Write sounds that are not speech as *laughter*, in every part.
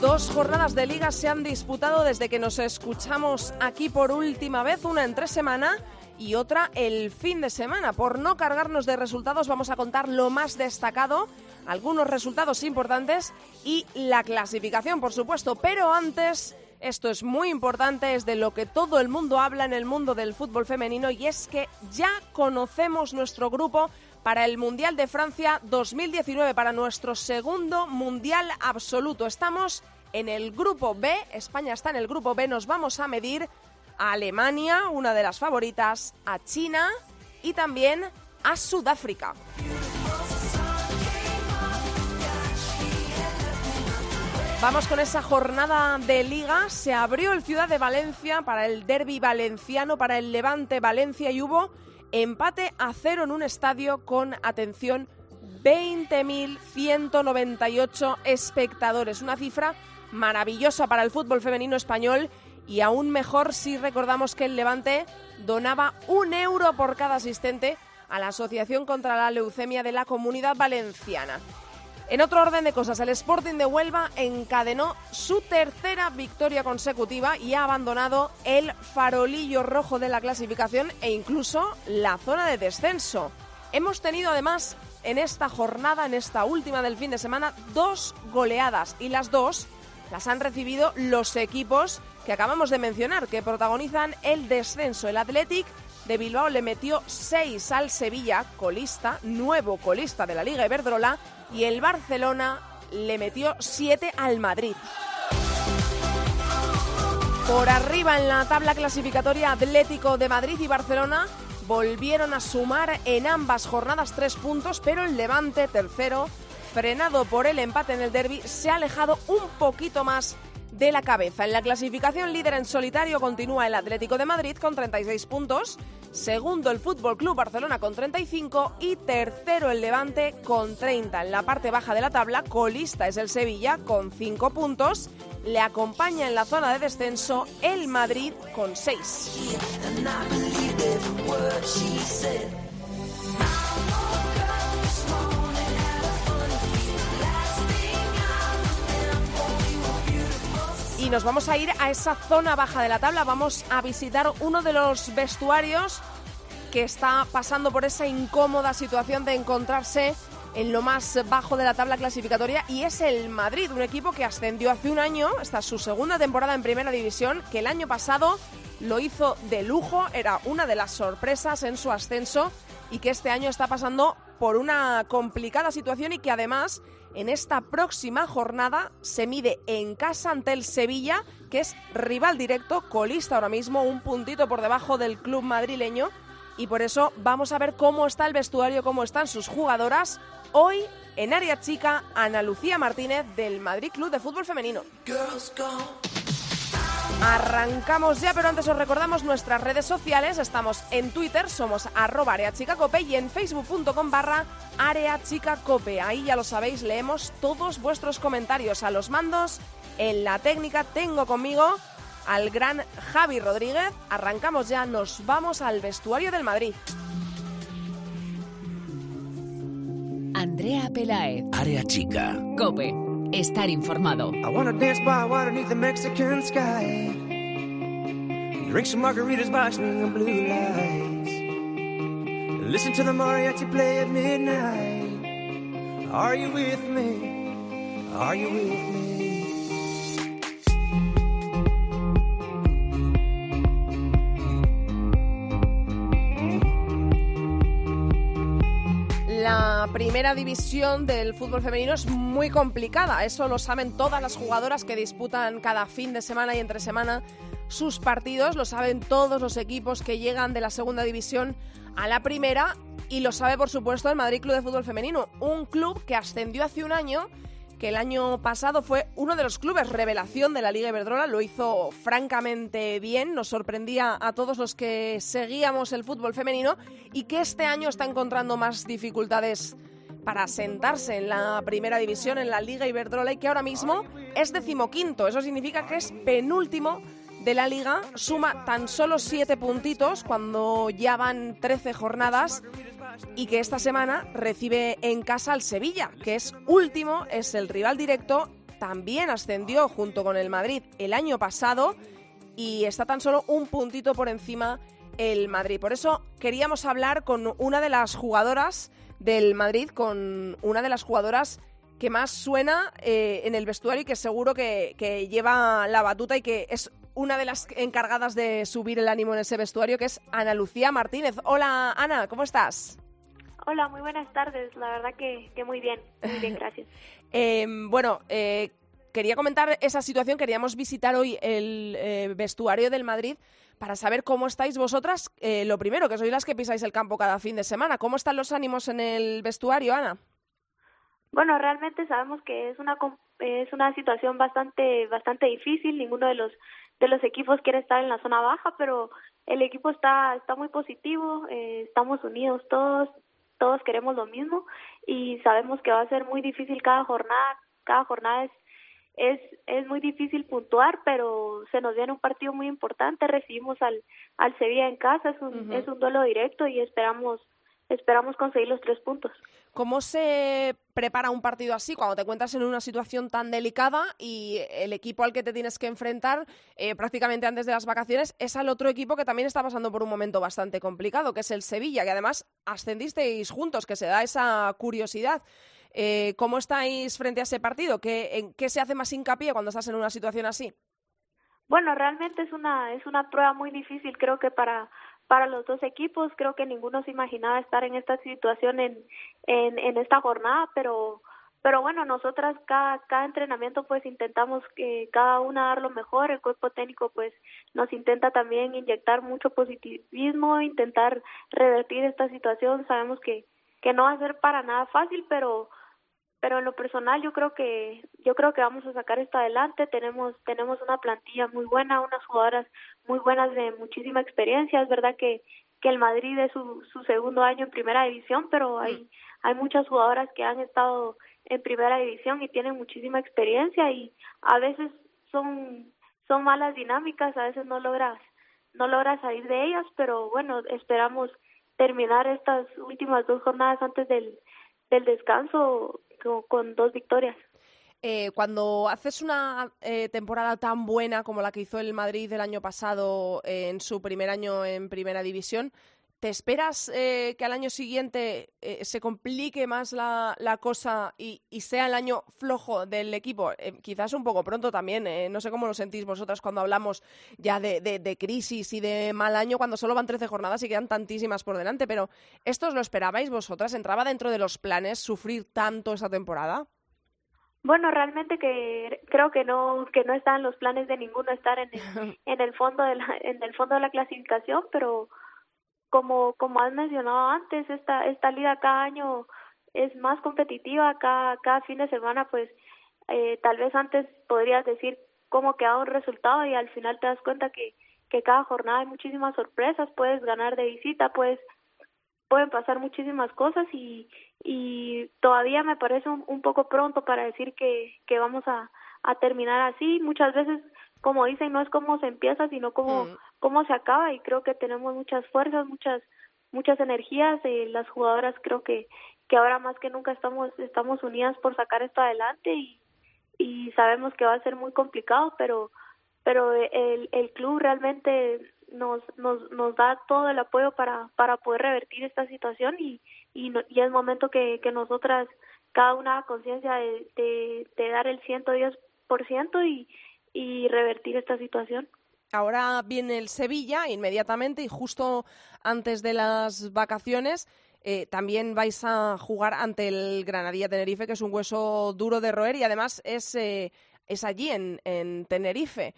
Dos jornadas de liga se han disputado desde que nos escuchamos aquí por última vez, una entre semana y otra el fin de semana. Por no cargarnos de resultados vamos a contar lo más destacado, algunos resultados importantes y la clasificación, por supuesto. Pero antes, esto es muy importante, es de lo que todo el mundo habla en el mundo del fútbol femenino y es que ya conocemos nuestro grupo para el Mundial de Francia 2019, para nuestro segundo Mundial absoluto. Estamos en el grupo B, España está en el grupo B, nos vamos a medir a Alemania, una de las favoritas, a China y también a Sudáfrica. Vamos con esa jornada de liga. Se abrió el Ciudad de Valencia para el derby valenciano, para el Levante Valencia y hubo empate a cero en un estadio con, atención, 20.198 espectadores. Una cifra maravillosa para el fútbol femenino español y aún mejor si recordamos que el Levante donaba un euro por cada asistente a la Asociación contra la Leucemia de la Comunidad Valenciana. En otro orden de cosas, el Sporting de Huelva encadenó su tercera victoria consecutiva y ha abandonado el farolillo rojo de la clasificación e incluso la zona de descenso. Hemos tenido además en esta jornada, en esta última del fin de semana, dos goleadas y las dos las han recibido los equipos que acabamos de mencionar, que protagonizan el descenso. El Athletic de Bilbao le metió 6 al Sevilla, colista, nuevo colista de la Liga Iberdrola, y el Barcelona le metió 7 al Madrid. Por arriba en la tabla clasificatoria Atlético de Madrid y Barcelona volvieron a sumar en ambas jornadas tres puntos, pero el Levante, tercero, frenado por el empate en el derby, se ha alejado un poquito más de la cabeza. En la clasificación líder en solitario continúa el Atlético de Madrid con 36 puntos, segundo el Fútbol Club Barcelona con 35 y tercero el Levante con 30. En la parte baja de la tabla, colista es el Sevilla con 5 puntos. Le acompaña en la zona de descenso el Madrid con 6. Y nos vamos a ir a esa zona baja de la tabla. Vamos a visitar uno de los vestuarios que está pasando por esa incómoda situación de encontrarse en lo más bajo de la tabla clasificatoria y es el Madrid, un equipo que ascendió hace un año, esta es su segunda temporada en primera división, que el año pasado lo hizo de lujo, era una de las sorpresas en su ascenso y que este año está pasando por una complicada situación y que además en esta próxima jornada se mide en casa ante el Sevilla, que es rival directo, colista ahora mismo, un puntito por debajo del club madrileño. Y por eso vamos a ver cómo está el vestuario, cómo están sus jugadoras. Hoy, en área chica, Ana Lucía Martínez del Madrid Club de Fútbol Femenino. Arrancamos ya, pero antes os recordamos nuestras redes sociales. Estamos en Twitter, somos arroba areachicacope y en facebook.com barra areachicacope. Ahí ya lo sabéis, leemos todos vuestros comentarios a los mandos. En la técnica tengo conmigo al gran Javi Rodríguez. Arrancamos ya, nos vamos al vestuario del Madrid. Andrea Pelaez. Área chica. Cope. Estar informado. I wanna dance by water the Mexican sky. Drink some margaritas by swinging blue lights. Listen to the mariachi play at midnight. Are you with me? Are you with me? La primera división del fútbol femenino es muy complicada, eso lo saben todas las jugadoras que disputan cada fin de semana y entre semana sus partidos, lo saben todos los equipos que llegan de la segunda división a la primera. Y lo sabe por supuesto el Madrid Club de Fútbol Femenino, un club que ascendió hace un año que el año pasado fue uno de los clubes revelación de la Liga Iberdrola, lo hizo francamente bien, nos sorprendía a todos los que seguíamos el fútbol femenino y que este año está encontrando más dificultades para sentarse en la primera división, en la Liga Iberdrola, y que ahora mismo es decimoquinto. Eso significa que es penúltimo de la liga, suma tan solo siete puntitos cuando ya van 13 jornadas y que esta semana recibe en casa al Sevilla, que es último, es el rival directo, también ascendió junto con el Madrid el año pasado y está tan solo un puntito por encima el Madrid. Por eso queríamos hablar con una de las jugadoras del Madrid, con una de las jugadoras que más suena eh, en el vestuario y que seguro que, que lleva la batuta y que es una de las encargadas de subir el ánimo en ese vestuario, que es Ana Lucía Martínez. Hola Ana, ¿cómo estás? Hola, muy buenas tardes. La verdad que, muy bien, muy bien, *laughs* gracias. Em, bueno, eh, quería comentar esa situación. Queríamos visitar hoy el eh, vestuario del Madrid para saber cómo estáis vosotras. Eh, lo primero, que sois las que pisáis el campo cada fin de semana. ¿Cómo están los ánimos en el vestuario, Ana? Bueno, realmente sabemos que es una es una situación bastante bastante difícil. Ninguno de los de los equipos quiere estar en la zona baja, pero el equipo está está muy positivo. Eh, estamos unidos todos, todos queremos lo mismo y sabemos que va a ser muy difícil cada jornada. Cada jornada es es, es muy difícil puntuar, pero se nos viene un partido muy importante. Recibimos al, al Sevilla en casa, es un, es un duelo directo y esperamos esperamos conseguir los tres puntos. ¿Cómo se prepara un partido así cuando te encuentras en una situación tan delicada y el equipo al que te tienes que enfrentar eh, prácticamente antes de las vacaciones es al otro equipo que también está pasando por un momento bastante complicado, que es el Sevilla, que además ascendisteis juntos, que se da esa curiosidad. Eh, ¿Cómo estáis frente a ese partido? ¿Qué, ¿En qué se hace más hincapié cuando estás en una situación así? Bueno, realmente es una es una prueba muy difícil, creo que para para los dos equipos, creo que ninguno se imaginaba estar en esta situación en en, esta jornada, pero pero bueno, nosotras cada, cada entrenamiento pues intentamos que cada una dar lo mejor, el cuerpo técnico pues nos intenta también inyectar mucho positivismo, intentar revertir esta situación, sabemos que que no va a ser para nada fácil, pero pero en lo personal yo creo que yo creo que vamos a sacar esto adelante. Tenemos tenemos una plantilla muy buena unas jugadoras muy buenas de muchísima experiencia. Es verdad que que el Madrid es su, su segundo año en primera división pero hay hay muchas jugadoras que han estado en primera división y tienen muchísima experiencia y a veces son son malas dinámicas a veces no logras no logras salir de ellas pero bueno esperamos terminar estas últimas dos jornadas antes del del descanso con, dos victorias. Eh, cuando haces una eh, temporada tan buena como la que hizo el Madrid el año pasado en su primer año en Primera División, ¿Te esperas eh, que al año siguiente eh, se complique más la, la cosa y, y, sea el año flojo del equipo? Eh, quizás un poco pronto también, no sé cómo lo sentís vosotras cuando hablamos ya de, de, de, crisis y de mal año, cuando solo van 13 jornadas y quedan tantísimas por delante, pero ¿esto os lo esperabais vosotras? ¿Entraba dentro de los planes sufrir tanto esa temporada? Bueno, realmente que creo que no que no están los planes de ninguno estar en el, *laughs* en el fondo de la, en el fondo de la clasificación, pero como como has mencionado antes esta esta liga cada año es más competitiva cada cada fin de semana pues eh, tal vez antes podrías decir cómo queda un resultado y al final te das cuenta que que cada jornada hay muchísimas sorpresas puedes ganar de visita puedes pueden pasar muchísimas cosas y y todavía me parece un, poco pronto para decir que que vamos a a terminar así muchas veces como dicen, no es cómo se empieza, sino cómo, mm. Cómo se acaba y creo que tenemos muchas fuerzas, muchas muchas energías y las jugadoras creo que que ahora más que nunca estamos estamos unidas por sacar esto adelante y sabemos que va a ser muy complicado, pero pero el el club realmente nos nos nos da todo el apoyo para para poder revertir esta situación y y, y es momento que que nosotras cada una haga conciencia de, de, de dar el 110% y y revertir esta situación. Ahora viene el Sevilla inmediatamente y justo antes de las vacaciones eh, también vais a jugar ante el Granadilla Tenerife, que es un hueso duro de roer y además es, eh, es allí en, en Tenerife.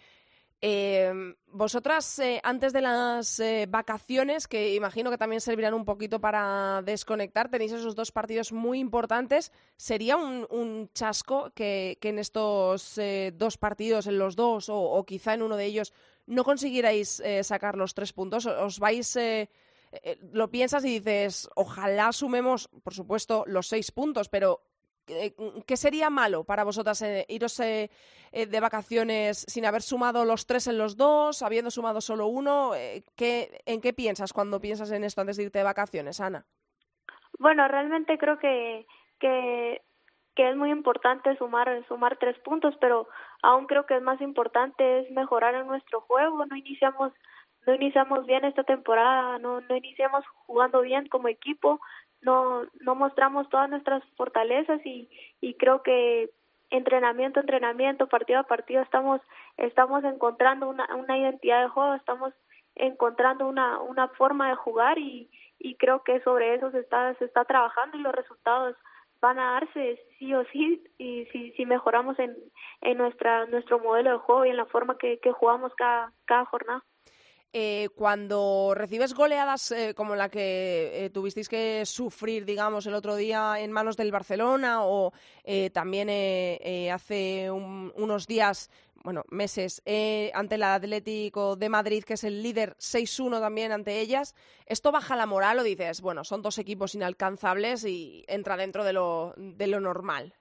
Eh, vosotras, antes de las vacaciones, que imagino que también servirán un poquito para desconectar, tenéis esos dos partidos muy importantes. ¿Sería un, chasco que, en estos dos partidos, en los dos o, quizá en uno de ellos, no consiguierais sacar los tres puntos? ¿Os vais lo piensas y dices, ojalá sumemos, por supuesto, los seis puntos, pero eh, ¿qué sería malo para vosotras eh, iros eh, de vacaciones sin haber sumado los tres en los dos, habiendo sumado solo uno? ¿qué, ¿En qué piensas cuando piensas en esto antes de irte de vacaciones, Ana? Bueno, realmente creo que, que, que es muy importante sumar, sumar tres puntos, pero aún creo que es más importante es mejorar en nuestro juego. No iniciamos no iniciamos bien esta temporada, no, no iniciamos jugando bien como equipo, no, no mostramos todas nuestras fortalezas y, y creo que entrenamiento entrenamiento, partido a partido estamos estamos encontrando una, una identidad de juego, estamos encontrando una, una forma de jugar y, y creo que sobre eso se está se está trabajando y los resultados van a darse sí o sí y si, si mejoramos en, en nuestra nuestro modelo de juego y en la forma que, que jugamos cada, cada jornada. Eh, cuando recibes goleadas eh, como la que eh, tuvisteis que sufrir, digamos, el otro día en manos del Barcelona o también hace unos días, bueno, meses, ante el Atlético de Madrid, que es el líder 6-1 también ante ellas, ¿esto baja la moral o dices, bueno, son dos equipos inalcanzables y entra dentro de lo, de lo normal?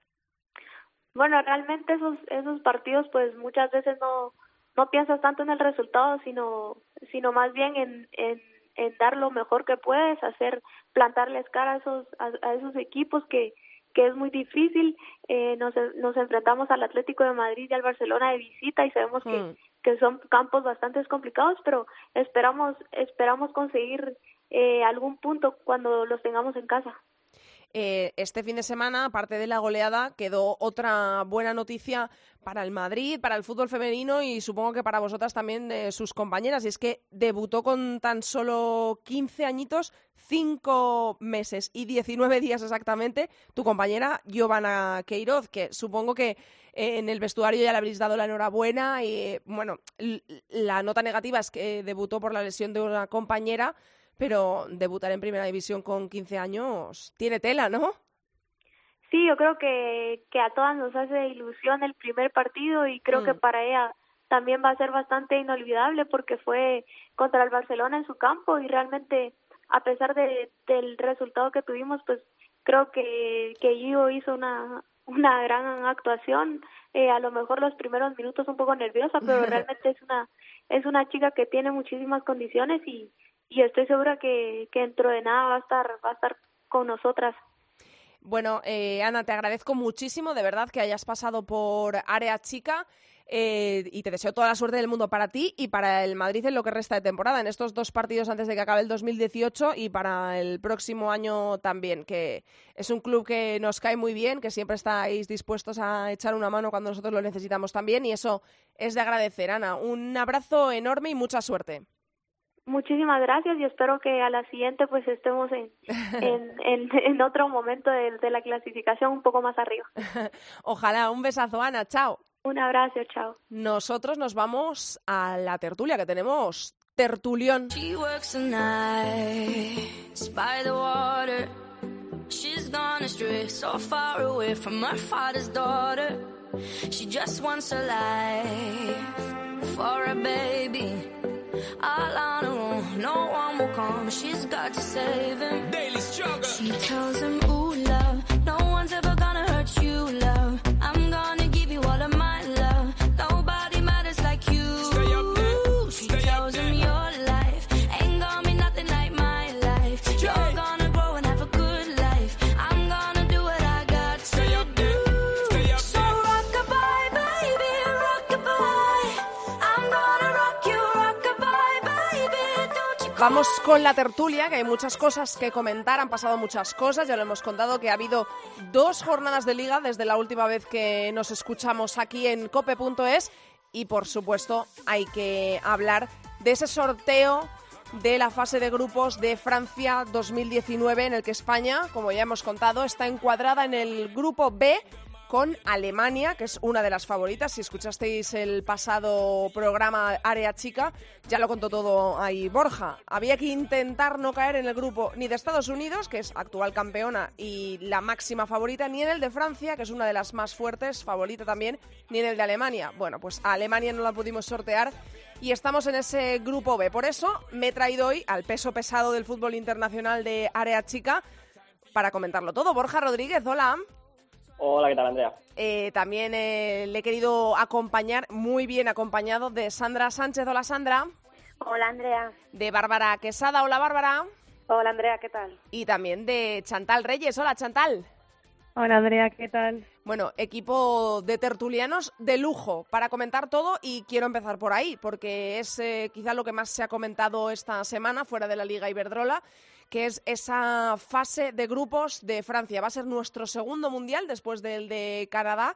Bueno, realmente esos, esos partidos pues muchas veces no no piensas tanto en el resultado, sino, sino más bien en, en, en dar lo mejor que puedes, hacer, plantarles cara a esos, a, esos equipos que, que es muy difícil. Eh, nos, nos enfrentamos al Atlético de Madrid y al Barcelona de visita y sabemos que, hmm. que son campos bastante complicados, pero esperamos, esperamos conseguir eh, algún punto cuando los tengamos en casa. Eh, este fin de semana, aparte de la goleada, quedó otra buena noticia para el Madrid, para el fútbol femenino y supongo que para vosotras también sus compañeras. Y es que debutó con tan solo 15 añitos, 5 meses y 19 días exactamente, tu compañera Giovanna Queiroz, que supongo que eh, en el vestuario ya le habréis dado la enhorabuena y, bueno, la nota negativa es que debutó por la lesión de una compañera, pero debutar en primera división con 15 años tiene tela, ¿no? Sí, yo creo que, que a todas nos hace ilusión el primer partido y creo que mm. para ella también va a ser bastante inolvidable porque fue contra el Barcelona en su campo y realmente a pesar de, del resultado que tuvimos, pues creo que, que Gio hizo una, una gran actuación, eh, a lo mejor los primeros minutos un poco nerviosa, pero *laughs* realmente es una es una chica que tiene muchísimas condiciones y, y estoy segura que, que dentro de nada va a estar, va a estar con nosotras. Bueno, eh, Ana, te agradezco muchísimo, de verdad, que hayas pasado por Área Chica. Eh, y te deseo toda la suerte del mundo para ti y para el Madrid en lo que resta de temporada, en estos dos partidos antes de que acabe el 2018 y para el próximo año también, que es un club que nos cae muy bien, que siempre estáis dispuestos a echar una mano cuando nosotros lo necesitamos también y eso es de agradecer. Ana, un abrazo enorme y mucha suerte. Muchísimas gracias y espero que a la siguiente pues estemos *laughs* en, en, en, otro momento de, de, la clasificación un poco más arriba. *laughs* Ojalá, un besazo Ana, chao. Un abrazo, chao. Nosotros nos vamos a la tertulia que tenemos tertulión. She works by the water. She's gone astray, so far away from her father's daughter. She just wants a life for a baby. all on. No one will come, she's got to save him. Daily struggle. She tells him, Ooh, love, Vamos con la tertulia, que hay muchas cosas que comentar, han pasado muchas cosas, ya lo hemos contado que ha habido dos jornadas de liga desde la última vez que nos escuchamos aquí en cope.es y por supuesto hay que hablar de ese sorteo de la fase de grupos de Francia 2019 en el que España, como ya hemos contado, está encuadrada en el grupo B con Alemania, que es una de las favoritas. Si escuchasteis el pasado programa Área Chica, ya lo contó todo ahí Borja. Había que intentar no caer en el grupo ni de Estados Unidos, que es actual campeona y la máxima favorita, ni en el de Francia, que es una de las más fuertes, favorita también, ni en el de Alemania. Bueno, pues a Alemania no la pudimos sortear y estamos en ese grupo B. Por eso me he traído hoy al peso pesado del fútbol internacional de Área Chica para comentarlo todo. Borja Rodríguez, hola. Hola, ¿qué tal, Andrea? Eh, también eh, le he querido acompañar, muy bien acompañado, de Sandra Sánchez. Hola, Sandra. Hola, Andrea. De Bárbara Quesada. Hola, Bárbara. Hola, Andrea, ¿qué tal? Y también de Chantal Reyes. Hola, Chantal. Hola, Andrea, ¿qué tal? Bueno, equipo de tertulianos de lujo para comentar todo y quiero empezar por ahí, porque es eh, quizá lo que más se ha comentado esta semana fuera de la Liga Iberdrola que es esa fase de grupos de Francia. Va a ser nuestro segundo mundial después del de Canadá.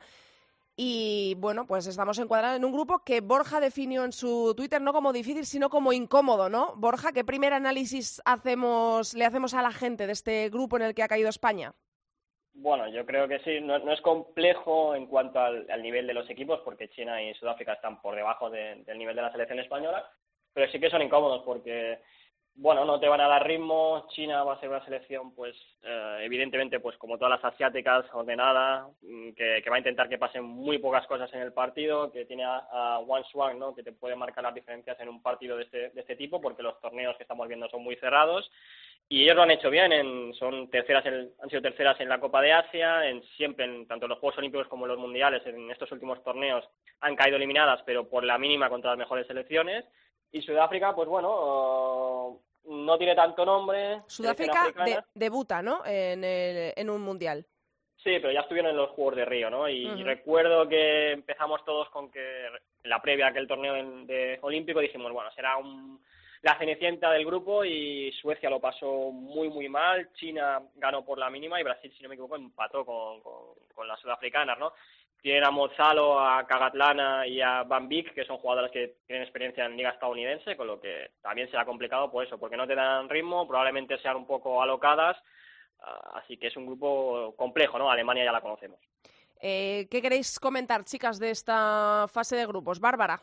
Y bueno, pues estamos encuadrados en un grupo que Borja definió en su Twitter no como difícil, sino como incómodo, ¿no? Borja, ¿qué primer análisis hacemos, le hacemos a la gente de este grupo en el que ha caído España? Bueno, yo creo que sí, no, es complejo en cuanto al, nivel de los equipos, porque China y Sudáfrica están por debajo del nivel de la selección española, pero sí que son incómodos porque bueno, no te van a dar ritmo. China va a ser una selección, pues, eh, evidentemente, pues como todas las asiáticas, ordenada, mm, que, va a intentar que pasen muy pocas cosas en el partido, que tiene a, One Swan, ¿no? Que te puede marcar las diferencias en un partido de este, de este tipo, porque los torneos que estamos viendo son muy cerrados. Y ellos lo han hecho bien, en, son terceras han sido terceras en la Copa de Asia, en siempre, en tanto los Juegos Olímpicos como los Mundiales, en estos últimos torneos han caído eliminadas, pero por la mínima contra las mejores selecciones. Y Sudáfrica, pues bueno, no tiene tanto nombre. Sudáfrica debuta, ¿no? En, en un mundial. Sí, pero ya estuvieron en los Juegos de Río, ¿no? Y recuerdo que empezamos todos con que la previa a aquel torneo de, olímpico dijimos, bueno, será un, la cenicienta del grupo y Suecia lo pasó muy, muy mal. China ganó por la mínima y Brasil, si no me equivoco, empató con, con, con las sudafricanas, ¿no? Tienen a Mozalo, a Cagatlana y a Van Beek, que son jugadoras que tienen experiencia en liga estadounidense, con lo que también será complicado por eso, porque no te dan ritmo, probablemente sean un poco alocadas, ah, así que es un grupo complejo, ¿no? Alemania ya la conocemos. Eh, ¿Qué queréis comentar, chicas, de esta fase de grupos? Bárbara.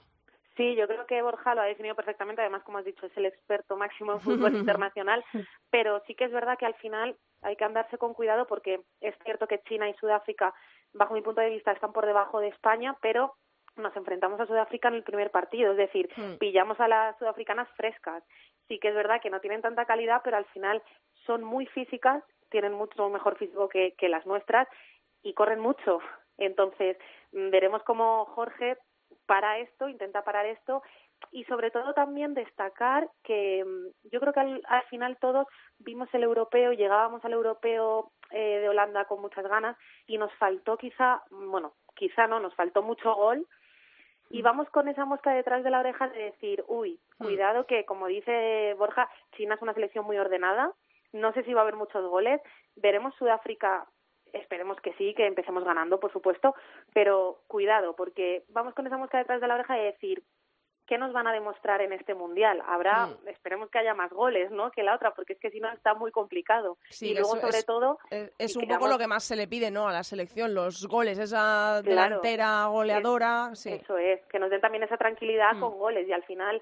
Sí, yo creo que Borja lo ha definido perfectamente, además, como has dicho, es el experto máximo en fútbol *laughs* internacional, pero sí que es verdad que al final hay que andarse con cuidado porque es cierto que China y Sudáfrica bajo mi punto de vista, están por debajo de España, pero nos enfrentamos a Sudáfrica en el primer partido, es decir, hmm. pillamos a las sudafricanas frescas. Sí que es verdad que no tienen tanta calidad, pero al final son muy físicas, tienen mucho mejor físico que, que las nuestras y corren mucho. Entonces, mm, veremos cómo Jorge para esto, intenta parar esto y sobre todo también destacar que mm, yo creo que al, al final todos vimos el europeo, llegábamos al europeo eh, de Holanda con muchas ganas y nos faltó quizá, bueno, quizá no, nos faltó mucho gol y mm. vamos con esa mosca detrás de la oreja de decir, uy, mm. cuidado que como dice Borja, China es una selección muy ordenada, no sé si va a haber muchos goles, veremos Sudáfrica esperemos que sí, que empecemos ganando, por supuesto, pero cuidado, porque vamos con esa mosca detrás de la oreja de decir, ¿qué nos van a demostrar en este mundial? Habrá, mm. esperemos que haya más goles, ¿no? Que la otra, porque es que si no está muy complicado. y luego, sobre todo. Es, un poco lo que más se le pide, ¿no? A la selección, los goles, esa delantera goleadora. sí. Eso es, que nos den también esa tranquilidad mm. con goles y al final.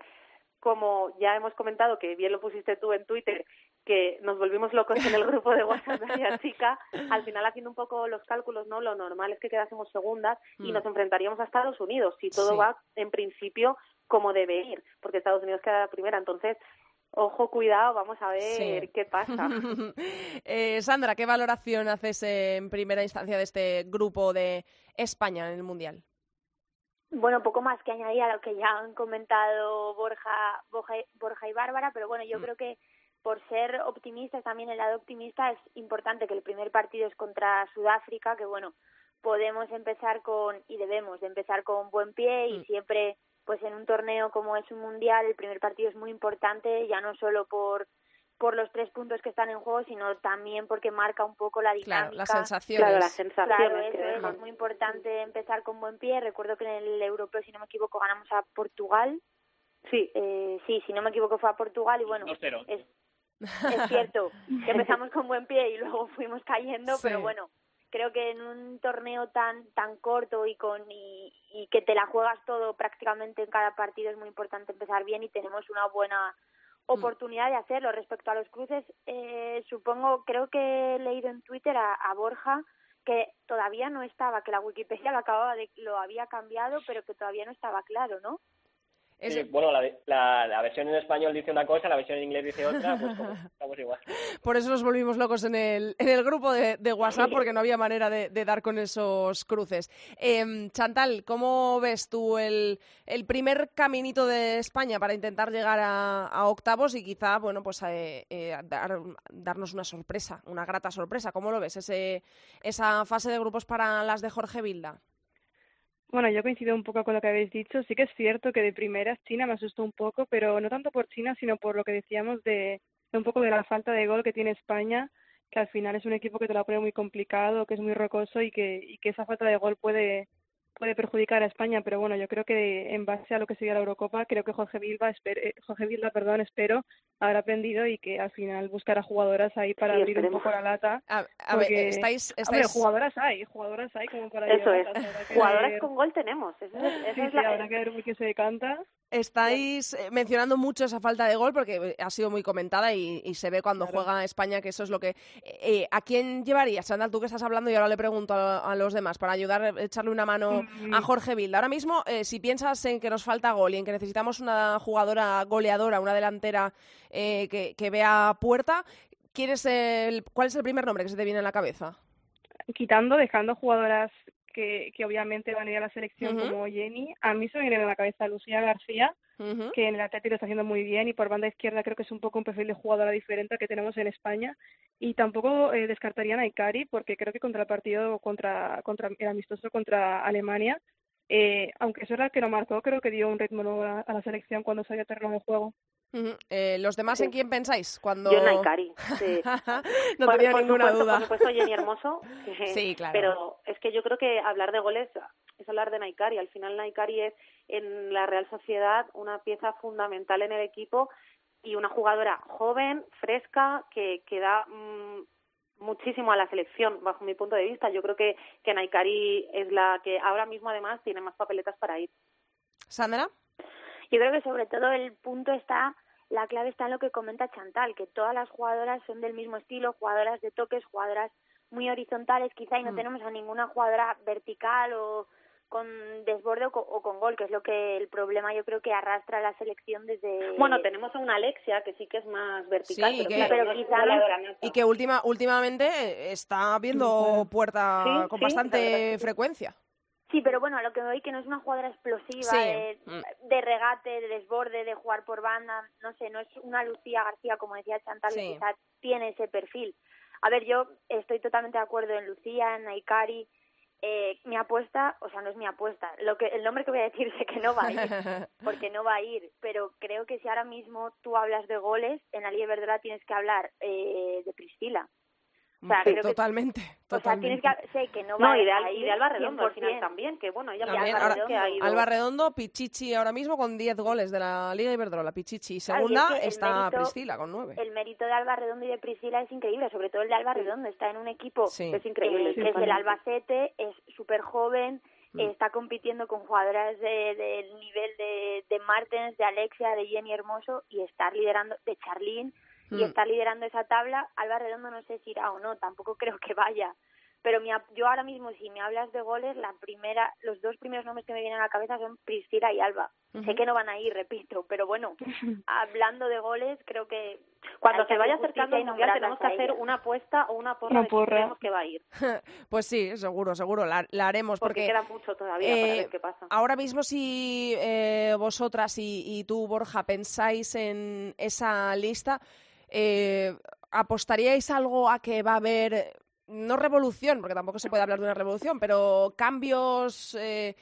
Como ya hemos comentado, que bien lo pusiste tú en Twitter, que nos volvimos locos en el grupo de WhatsApp de la chica, al final haciendo un poco los cálculos, ¿no? Lo normal es que quedásemos segundas y mm. nos enfrentaríamos a Estados Unidos, si todo va en principio como debe ir, porque Estados Unidos queda la primera. Entonces, ojo, cuidado, vamos a ver qué pasa. *laughs* eh, Sandra, ¿qué valoración haces en primera instancia de este grupo de España en el Mundial? Bueno, poco más que añadir a lo que ya han comentado Borja, Borja, y Bárbara, pero bueno, yo mm. creo que por ser optimistas, también el lado optimista es importante que el primer partido es contra Sudáfrica, que bueno, podemos empezar con, y debemos de empezar con buen pie y mm. siempre pues en un torneo como es un mundial el primer partido es muy importante ya no solo por por los tres puntos que están en juego, sino también porque marca un poco la dinámica. Claro, las sensaciones. Claro, las sensaciones. es, muy importante empezar con buen pie. Recuerdo que en el europeo, si no me equivoco, ganamos a Portugal. Sí. Eh, sí, si no me equivoco fue a Portugal y bueno, es, es cierto que *laughs* empezamos con buen pie y luego fuimos cayendo, pero bueno, creo que en un torneo tan tan corto y con y, y que te la juegas todo prácticamente en cada partido es muy importante empezar bien y tenemos una buena oportunidad de hacerlo. Respecto a los cruces, eh, supongo, creo que he leído en Twitter a, a Borja que todavía no estaba, que la Wikipedia lo acababa de, lo había cambiado, pero que todavía no estaba claro, ¿no? Sí, bueno, la, la, la, versión en español dice una cosa, la versión en inglés dice otra, pues *laughs* estamos igual. Por eso nos volvimos locos en el, en el grupo de, de WhatsApp, porque no había manera de, de dar con esos cruces. Eh, Chantal, ¿cómo ves tú el, el primer caminito de España para intentar llegar a, a octavos y quizá, bueno, pues eh, eh, dar, darnos una sorpresa, una grata sorpresa? ¿Cómo lo ves ese, esa fase de grupos para las de Jorge Vilda? Bueno, yo coincido un poco con lo que habéis dicho. Sí que es cierto que de primeras China me asustó un poco, pero no tanto por China, sino por lo que decíamos de, un poco de la falta de gol que tiene España, que al final es un equipo que te lo pone muy complicado, que es muy rocoso y que, y que esa falta de gol puede, puede perjudicar a España, pero bueno, yo creo que en base a lo que sería la Eurocopa, creo que Jorge Vilda, espero, Jorge Vilda, perdón, espero haber aprendido y que al final buscará jugadoras ahí para Sí, abrir un poco la lata. A, a ver, estáis, estáis... jugadoras hay, jugadoras hay como para Eso es. habrá que Jugadoras ver- con gol tenemos. Eso es, eso Sí, es sí, la- habrá que ver muy qué se decanta. Estáis eh, mencionando mucho esa falta de gol porque eh, ha sido muy comentada y, y se ve cuando Claro. juega España que eso es lo que... eh, ¿A quién llevarías, Sandal, tú que estás hablando y ahora le pregunto a, a los demás para ayudar a echarle una mano Mm. a Jorge Vilda? Ahora mismo, eh, si piensas en que nos falta gol y en que necesitamos una jugadora goleadora, una delantera eh, que, que vea puerta, ¿quién es el, ¿cuál es el primer nombre que se te viene a la cabeza? Quitando, dejando jugadoras que, que obviamente van a ir a la selección como Jenny, a mí se me viene a la cabeza Lucía García, que en el Atlético lo está haciendo muy bien y por banda izquierda creo que es un poco un perfil de jugadora diferente al que tenemos en España. Y tampoco eh, descartaría a Ikari porque creo que contra el partido contra contra el amistoso contra Alemania eh, aunque eso era el que lo marcó creo que dio un ritmo nuevo a, a la selección cuando salió a terreno de juego. Eh, ¿Los demás en quién pensáis? Cuando... Yo en Naikari, sí. *laughs* no por, tenía por ninguna supuesto, duda. Por supuesto, Jenny Hermoso. *laughs* Sí, claro. Pero es que yo creo que hablar de goles es hablar de Naikari. Al final, Naikari es en la Real Sociedad una pieza fundamental en el equipo y una jugadora joven, fresca, que, que da mm, muchísimo a la selección, bajo mi punto de vista. Yo creo que, que Naikari es la que ahora mismo, además, tiene más papeletas para ir. Sandra. Yo creo que sobre todo el punto está, la clave está en lo que comenta Chantal, que todas las jugadoras son del mismo estilo, jugadoras de toques, jugadoras muy horizontales quizá y no Mm. tenemos a ninguna jugadora vertical o con desborde o con, o con gol, que es lo que el problema yo creo que arrastra la selección desde... Bueno, tenemos a una Alexia que sí que es más vertical, Sí, pero, que- claro, pero quizá no-. Y que última, últimamente eh, está viendo puerta Sí, con sí, bastante frecuencia. Sí, pero bueno, a lo que me voy que no es una jugadora explosiva Sí. de, Mm. de regate, de desborde, de jugar por banda, no sé, no es una Lucía García como decía Chantal, Sí. que quizá tiene ese perfil. A ver, yo estoy totalmente de acuerdo en Lucía, en Naikari, eh, mi apuesta, o sea, no es mi apuesta, lo que el nombre que voy a decir *laughs* sé que no va a ir, porque no va a ir, pero creo que si ahora mismo tú hablas de goles, en la tienes que hablar eh, de Priscila. O sea, creo que- totalmente, O sea, tienes totalmente. que, sé que no va No, y de, a ir y de Alba Redondo al final 100%. también, que bueno, ella También, ya ahora- que ha ido... Alba Redondo, Pichichi ahora mismo con 10 goles de la Liga Iberdrola, Pichichi. Y Claro, y es segunda que el está mérito- Priscila con 9. el mérito de Alba Redondo y de Priscila es increíble, sobre todo el de Alba Redondo. Está en un equipo Sí. Es increíble, sí, que es el totalmente. Albacete, es súper joven, Mm. está compitiendo con jugadoras de- del nivel de, de Martens, de Alexia, de Jenny Hermoso y estar liderando, de Charlene, y Mm. estar liderando esa tabla. Alba Redondo no sé si irá o no, tampoco *laughs* creo que vaya. Pero mi ap- yo ahora mismo, si me hablas de goles, la primera, los dos primeros nombres que me vienen a la cabeza son Priscila y Alba. Sé que no van a ir, repito, pero bueno, *laughs* hablando de goles, creo que Cuando se vaya acercando el y Mundial tenemos que a hacer una apuesta o una porra Una porra. que va a ir. *laughs* Pues sí, seguro, seguro, la, la haremos. Porque, Porque, queda mucho todavía para eh, ver qué pasa. Ahora mismo, si eh, vosotras y, y tú, Borja, pensáis en esa lista, eh, ¿apostaríais algo a que va a haber, no revolución, porque tampoco se puede hablar de una revolución, pero cambios eh,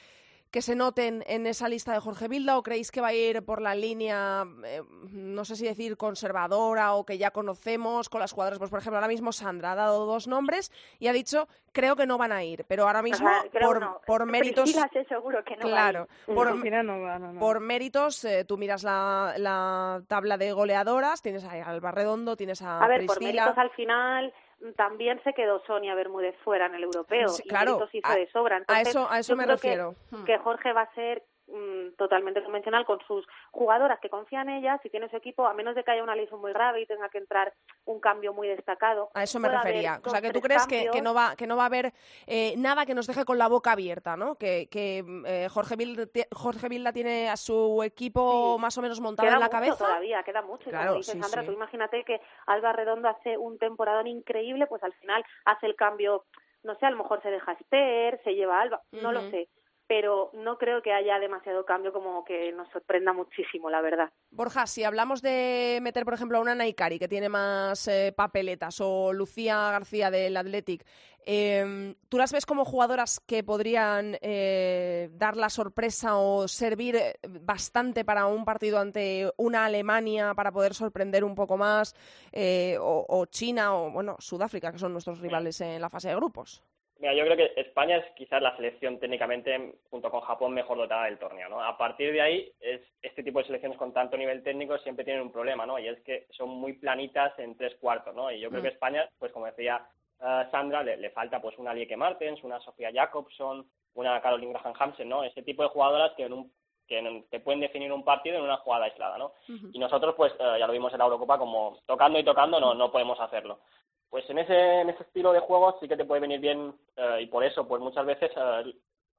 que se noten en esa lista de Jorge Vilda o creéis que va a ir por la línea, eh, no sé si decir conservadora o que ya conocemos con las jugadoras? Pues, por ejemplo, ahora mismo Sandra ha dado dos nombres y ha dicho creo que no van a ir, pero ahora mismo por, no. por *laughs* méritos... Priscila sé seguro que no va a Claro, ir. por, Priscila no va, no, no. por méritos, eh, tú miras la, la tabla de goleadoras, tienes a Alba Redondo, tienes a, A ver, por méritos al final, también se quedó Sonia Bermúdez fuera en el europeo. Sí, y claro, hizo a- de sobra. a eso- a eso me que- refiero. Hmm. Que, Jorge va a ser mm, totalmente convencional con sus jugadoras que confían en ella, si tiene su equipo, a menos de que haya una lesión muy grave y tenga que entrar un cambio muy destacado. A eso me refería. O sea, que tú crees que, que no va que no va a haber eh, nada que nos deje con la boca abierta, ¿no? Que, que eh, Jorge, Vilda, Jorge Vilda tiene a su equipo Sí. más o menos montado Queda en la mucho cabeza. todavía, queda mucho. Y Claro, dice sí, Sandra, sí. tú imagínate que Alba Redondo hace un temporadón increíble, pues al final hace el cambio, no sé, a lo mejor se deja Esther, se lleva a Alba, no lo sé. Pero no creo que haya demasiado cambio como que nos sorprenda muchísimo, la verdad. Borja, si hablamos de meter, por ejemplo, a una Naikari que tiene más eh, papeletas o Lucía García del Athletic, eh, ¿tú las ves como jugadoras que podrían eh, dar la sorpresa o servir eh, bastante para un partido ante una Alemania para poder sorprender un poco más? eh, o, o China o, bueno, Sudáfrica, que son nuestros rivales en la fase de grupos. Mira, yo creo que España es quizás la selección técnicamente, junto con Japón, mejor dotada del torneo, ¿no? A partir de ahí, es, este tipo de selecciones con tanto nivel técnico siempre tienen un problema, ¿no? Y es que son muy planitas en tres cuartos, ¿no? Y yo creo Mm. que España, pues como decía eh, Sandra, le, le falta pues una Lieke Martens, una Sofía Jacobson, una Caroline Graham Hansen, ¿no? Ese tipo de jugadoras que en un que te pueden definir un partido en una jugada aislada, ¿no? Y nosotros, pues, eh, ya lo vimos en la Eurocopa, como tocando y tocando no, no podemos hacerlo. Pues en ese, en ese estilo de juego sí que te puede venir bien eh, y por eso, pues muchas veces eh,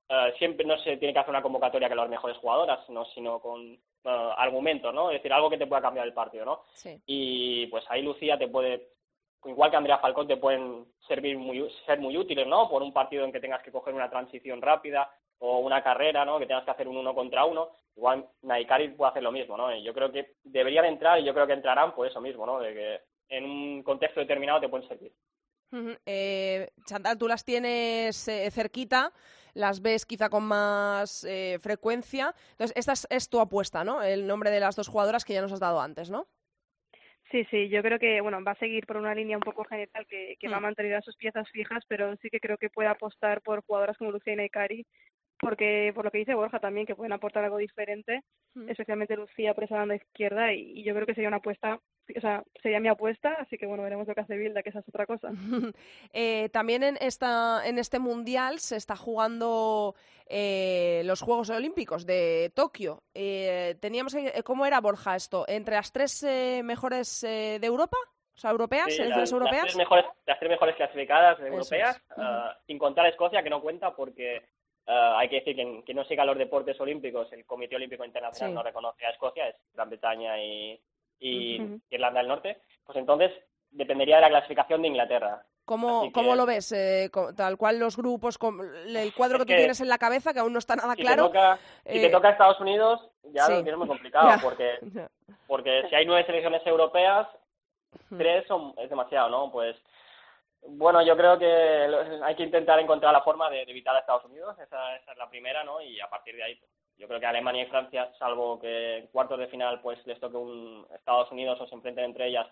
eh, siempre no se tiene que hacer una convocatoria que las mejores jugadoras, no, sino con eh, argumentos, ¿no? Es decir, algo que te pueda cambiar el partido, ¿no? Sí. Y pues ahí Lucía te puede, igual que Andrea Falcón, te pueden servir muy, ser muy útiles, ¿no? Por un partido en que tengas que coger una transición rápida o una carrera, ¿no? Que tengas que hacer un uno contra uno. Igual Naikari puede hacer lo mismo, ¿no? Y yo creo que deberían entrar y yo creo que entrarán por eso mismo, ¿no? De que en un contexto determinado te pueden servir. Eh, Chantal, tú las tienes eh, cerquita, las ves quizá con más eh, frecuencia. Entonces, esta es, es tu apuesta, ¿no? El nombre de las dos jugadoras que ya nos has dado antes, ¿no? Sí, sí, yo creo que bueno va a seguir por una línea un poco general que, que va a Mm. mantener a sus piezas fijas, pero sí que creo que puede apostar por jugadoras como Lucía y Naikari, porque por lo que dice Borja también, que pueden aportar algo diferente, Mm. especialmente Lucía por esa banda izquierda, y, y yo creo que sería una apuesta, o sea, sería mi apuesta, así que bueno, veremos lo que hace Bilda, que esa es otra cosa. *laughs* Eh, también en, esta, en este mundial se está jugando eh, los Juegos Olímpicos de Tokio. Eh, teníamos, que- ¿Cómo era, Borja, esto? ¿Entre las tres eh, mejores eh, de Europa? O sea, europeas, Sí, las, las europeas. tres mejores, las tres mejores clasificadas Eso europeas, eh, sin contar a Escocia, que no cuenta porque eh, hay que decir que en- que no siga los deportes olímpicos, el Comité Olímpico Internacional Sí. no reconoce a Escocia, es Gran Bretaña y, y. Irlanda del Norte, pues entonces dependería de la clasificación de Inglaterra. ¿Cómo, Así cómo que- lo ves? Eh, tal cual los grupos, el cuadro que Es tú que- tienes en la cabeza, que aún no está nada Si, claro. te, toca, si te eh, toca Estados Unidos, ya sí. lo tienes muy complicado, *laughs* Ya. porque porque si hay nueve selecciones europeas, tres son, es demasiado, ¿no? Pues bueno, yo creo que hay que intentar encontrar la forma de, de evitar a Estados Unidos, esa, esa es la primera, ¿no? Y a partir de ahí, pues, yo creo que Alemania y Francia, salvo que en cuartos de final pues les toque un Estados Unidos o se enfrenten entre ellas,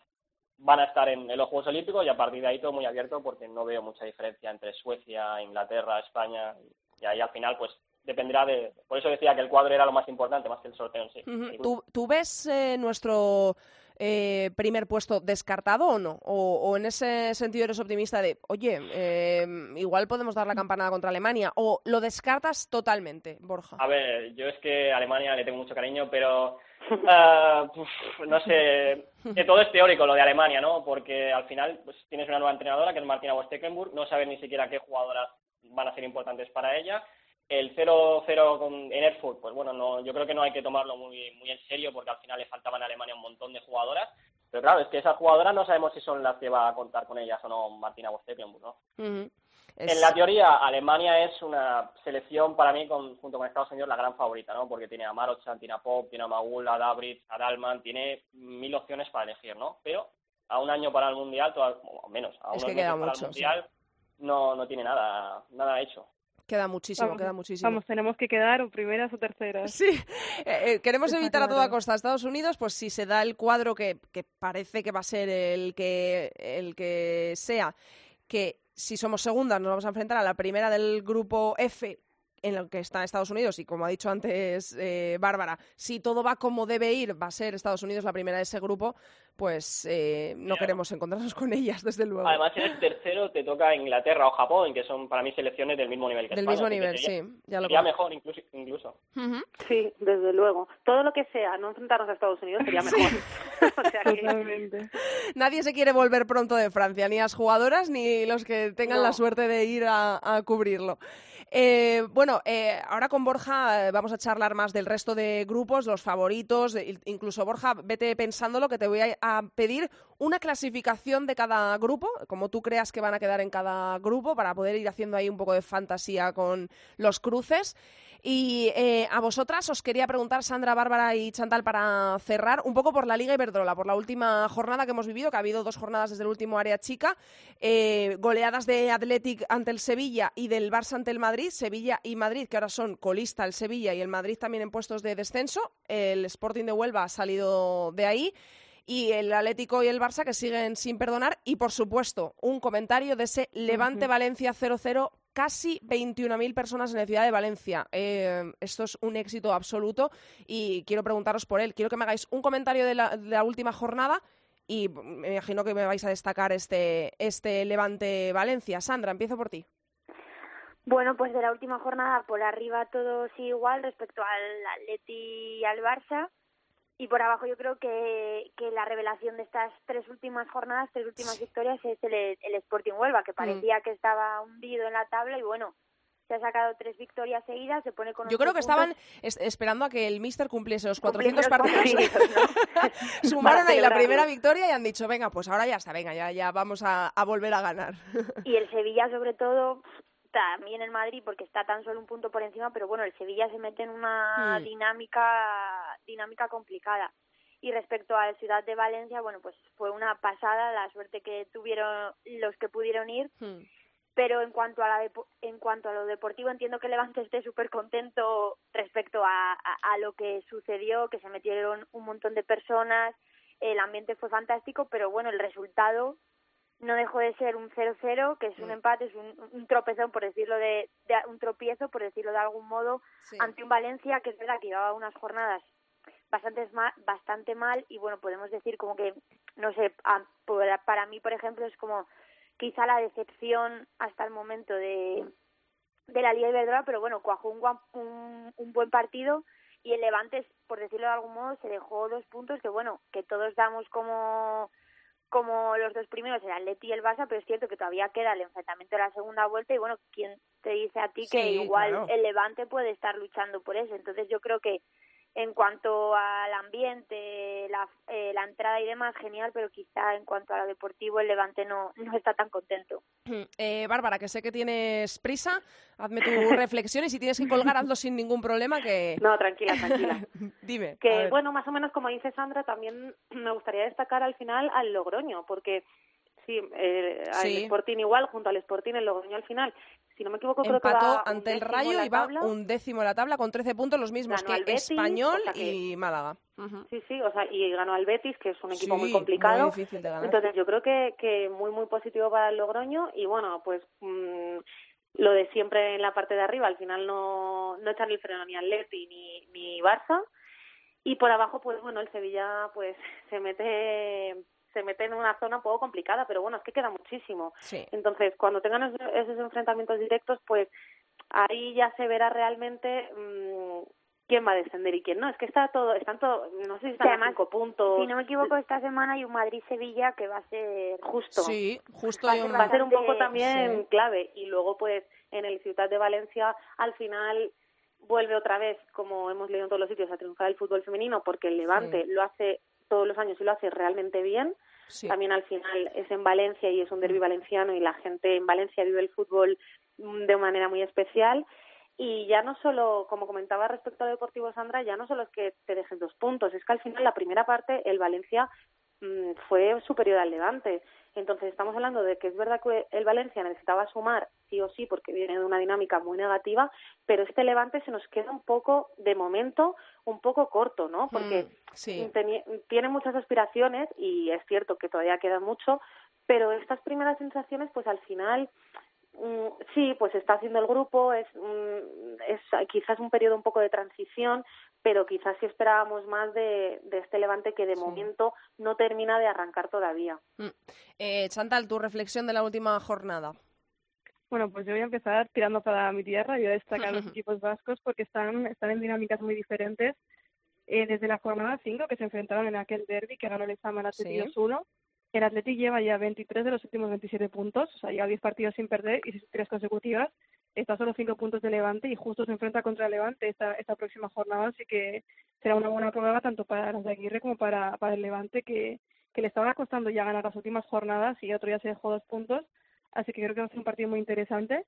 van a estar en, en los Juegos Olímpicos y a partir de ahí todo muy abierto porque no veo mucha diferencia entre Suecia, Inglaterra, España y ahí al final pues dependerá de... Por eso decía que el cuadro era lo más importante, más que el sorteo en sí. ¿Tú, tú ves eh, nuestro eh, primer puesto descartado o no? O, o en ese sentido eres optimista de, oye, eh, igual podemos dar la campanada contra Alemania? ¿O lo descartas totalmente, Borja? A ver, yo es que a Alemania le tengo mucho cariño, pero *laughs* uf, no sé, que todo es teórico lo de Alemania, ¿no? Porque al final pues tienes una nueva entrenadora que es Martina Wostekenburg, no sabes ni siquiera qué jugadoras van a ser importantes para ella. El 0-0 con en Erfurt, pues bueno, no, yo creo que no hay que tomarlo muy muy en serio porque al final le faltaban a Alemania un montón de jugadoras. Pero claro, es que esas jugadoras no sabemos si son las que va a contar con ellas o no Martina Wostekenburg, ¿no? En Es- la teoría, Alemania es una selección para mí, con- junto con Estados Unidos, la gran favorita, ¿no? Porque tiene a Marochan, tiene a Pop, tiene a Magul, a Dabritz, a Dalman, tiene mil opciones para elegir, ¿no? Pero a un año para el Mundial, o menos, a queda meses para mucho, el Mundial, no, no tiene nada, nada hecho. Queda muchísimo, Vamos, queda muchísimo. Vamos, tenemos que quedar o primeras o terceras. Sí, Eh, eh, queremos Está evitar a toda costa a Estados Unidos, pues si se da el cuadro que, que parece que va a ser el que, el que sea, que si somos segundas nos vamos a enfrentar a la primera del grupo F en el que está Estados Unidos y como ha dicho antes eh, Bárbara, si todo va como debe ir, va a ser Estados Unidos la primera de ese grupo, pues eh, no queremos encontrarnos con ellas, desde luego. Además, si eres tercero, te toca Inglaterra o Japón, que son para mí selecciones del mismo nivel que Del mismo nivel, sí. Ya lo mejor incluso. incluso. Sí, desde luego. Todo lo que sea no enfrentarnos a Estados Unidos sería mejor. *laughs* *laughs* Nadie se quiere volver pronto de Francia, ni las jugadoras ni los que tengan la suerte de ir a, cubrirlo. Eh, bueno, eh, ahora con Borja eh, vamos a charlar más del resto de grupos, los favoritos, incluso Borja, vete pensándolo que te voy a pedir una clasificación de cada grupo, como tú creas que van a quedar en cada grupo, para poder ir haciendo ahí un poco de fantasía con los cruces. Y eh, a vosotras os quería preguntar, Sandra, Bárbara y Chantal, para cerrar un poco por la Liga Iberdrola, por la última jornada que hemos vivido, que ha habido dos jornadas desde el último área chica, eh, goleadas de Athletic ante el Sevilla y del Barça ante el Madrid, Sevilla y Madrid, que ahora son colista el Sevilla y el Madrid también en puestos de descenso, el Sporting de Huelva ha salido de ahí y el Atlético y el Barça que siguen sin perdonar. Y por supuesto un comentario de ese Levante Valencia 0-0 casi 21.000 personas en la ciudad de Valencia. Eh, esto es un éxito absoluto y quiero preguntaros por él. Quiero que me hagáis un comentario de la, última jornada y me imagino que me vais a destacar este, este Levante Valencia. Sandra, empiezo por ti. Bueno, pues de la última jornada por arriba todo sigue igual respecto al Atleti y al Barça. Y por abajo yo creo que, que la revelación de estas tres últimas jornadas, tres últimas victorias, es el, el Sporting Huelva, que mm. parecía que estaba hundido en la tabla y bueno, se ha sacado tres victorias seguidas, se pone con Yo creo que estaban esperando a que el Mister cumpliese los 400 partidos. *laughs* *laughs* Sumaron ahí la primera victoria y han dicho, venga, pues ahora ya está, venga, ya, ya vamos a, a volver a ganar. Y el Sevilla, sobre todo, también el Madrid porque está tan solo un punto por encima, pero bueno, el Sevilla se mete en una hmm. dinámica dinámica complicada. Y respecto a la ciudad de Valencia, bueno, pues fue una pasada la suerte que tuvieron los que pudieron ir. Hmm. Pero en cuanto a la en cuanto a lo deportivo entiendo que Levante esté súper contento respecto a, a lo que sucedió, que se metieron un montón de personas, el ambiente fue fantástico, pero bueno, el resultado no dejó de ser un 0-0, que es un empate, es un, un, tropezón, por decirlo de, un tropiezo, por decirlo de algún modo, ante un Valencia que es verdad que llevaba unas jornadas bastante mal, bastante mal y bueno, podemos decir como que, no sé, para mí, por ejemplo, es como quizá la decepción hasta el momento de, de la Liga Iberdrola, pero bueno, cuajó un, un, un buen partido y el Levante, por decirlo de algún modo, se dejó dos puntos que bueno, que todos damos como como los dos primeros, el Atleti y el Barça, pero es cierto que todavía queda el enfrentamiento de la segunda vuelta y bueno, ¿quién te dice a ti que igual el Levante puede estar luchando por eso? Entonces yo creo que en cuanto al ambiente, la, eh, la entrada y demás, genial, pero quizá en cuanto a lo deportivo, el Levante no, no está tan contento. Eh, Bárbara, que sé que tienes prisa, hazme tu *laughs* reflexión y si tienes que colgar, hazlo sin ningún problema. que *laughs* No, tranquila, tranquila. *laughs* Dime. Que, bueno, más o menos como dice Sandra, también me gustaría destacar al final al Logroño, porque sí, eh, al Sporting igual, junto al Sporting, el Logroño al final si no me equivoco, creo que va ante el Rayo y va un décimo en la tabla con 13 puntos, los mismos que Español y Málaga. Sí, sí, o sea, y ganó al Betis, que es un equipo muy complicado. Entonces, yo creo que, que muy, muy positivo para el Logroño y bueno, pues mm, lo de siempre en la parte de arriba, al final no, no echan el freno ni Atleti ni, ni Barça. Y por abajo, pues bueno, el Sevilla pues *laughs* se mete se mete en una zona un poco complicada, pero bueno, es que queda muchísimo. Entonces, cuando tengan esos, enfrentamientos directos, pues ahí ya se verá realmente mmm, quién va a descender y quién no. Es que está todo, están todo, no sé si están a cinco puntos. Si no me equivoco, esta semana hay un Madrid-Sevilla que va a ser justo. Sí, justo. Va, va a ser un poco también clave. Y luego, pues, en el Ciudad de Valencia, al final vuelve otra vez, como hemos leído en todos los sitios, a triunfar el fútbol femenino, porque el Levante lo hace todos los años y lo hace realmente bien. También al final es en Valencia y es un derby mm. valenciano y la gente en Valencia vive el fútbol mm, de una manera muy especial. Y ya no solo, como comentaba respecto al Deportivo Sandra, ya no solo es que te dejen dos puntos, es que al final la primera parte el Valencia mm, fue superior al Levante. Entonces estamos hablando de que es verdad que el Valencia necesitaba sumar sí o sí porque viene de una dinámica muy negativa, pero este Levante se nos queda un poco, de momento, un poco corto, ¿no? Porque mm, tiene muchas aspiraciones y es cierto que todavía queda mucho, pero estas primeras sensaciones, pues al final mm, sí, pues está haciendo el grupo, es, mm, es quizás un periodo un poco de transición, pero quizás sí esperábamos más de, de este Levante que de momento no termina de arrancar todavía. Mm. Eh, Chantal, tu reflexión de la última jornada. Bueno, pues yo voy a empezar tirando para mi tierra y voy a destacar los *laughs* equipos vascos porque están, están en dinámicas muy diferentes. Eh, desde la jornada 5 que se enfrentaron en aquel derby que ganó el examen Atleti 2-1, el Atleti lleva ya 23 de los últimos 27 puntos, o sea, lleva 10 partidos sin perder y 3 consecutivas. Está solo 5 puntos de Levante y justo se enfrenta contra Levante esta, esta próxima jornada, así que será una buena prueba tanto para los de Aguirre como para, para el Levante, que, que le estaba costando ya ganar las últimas jornadas y otro ya se dejó dos puntos así que creo que va a ser un partido muy interesante.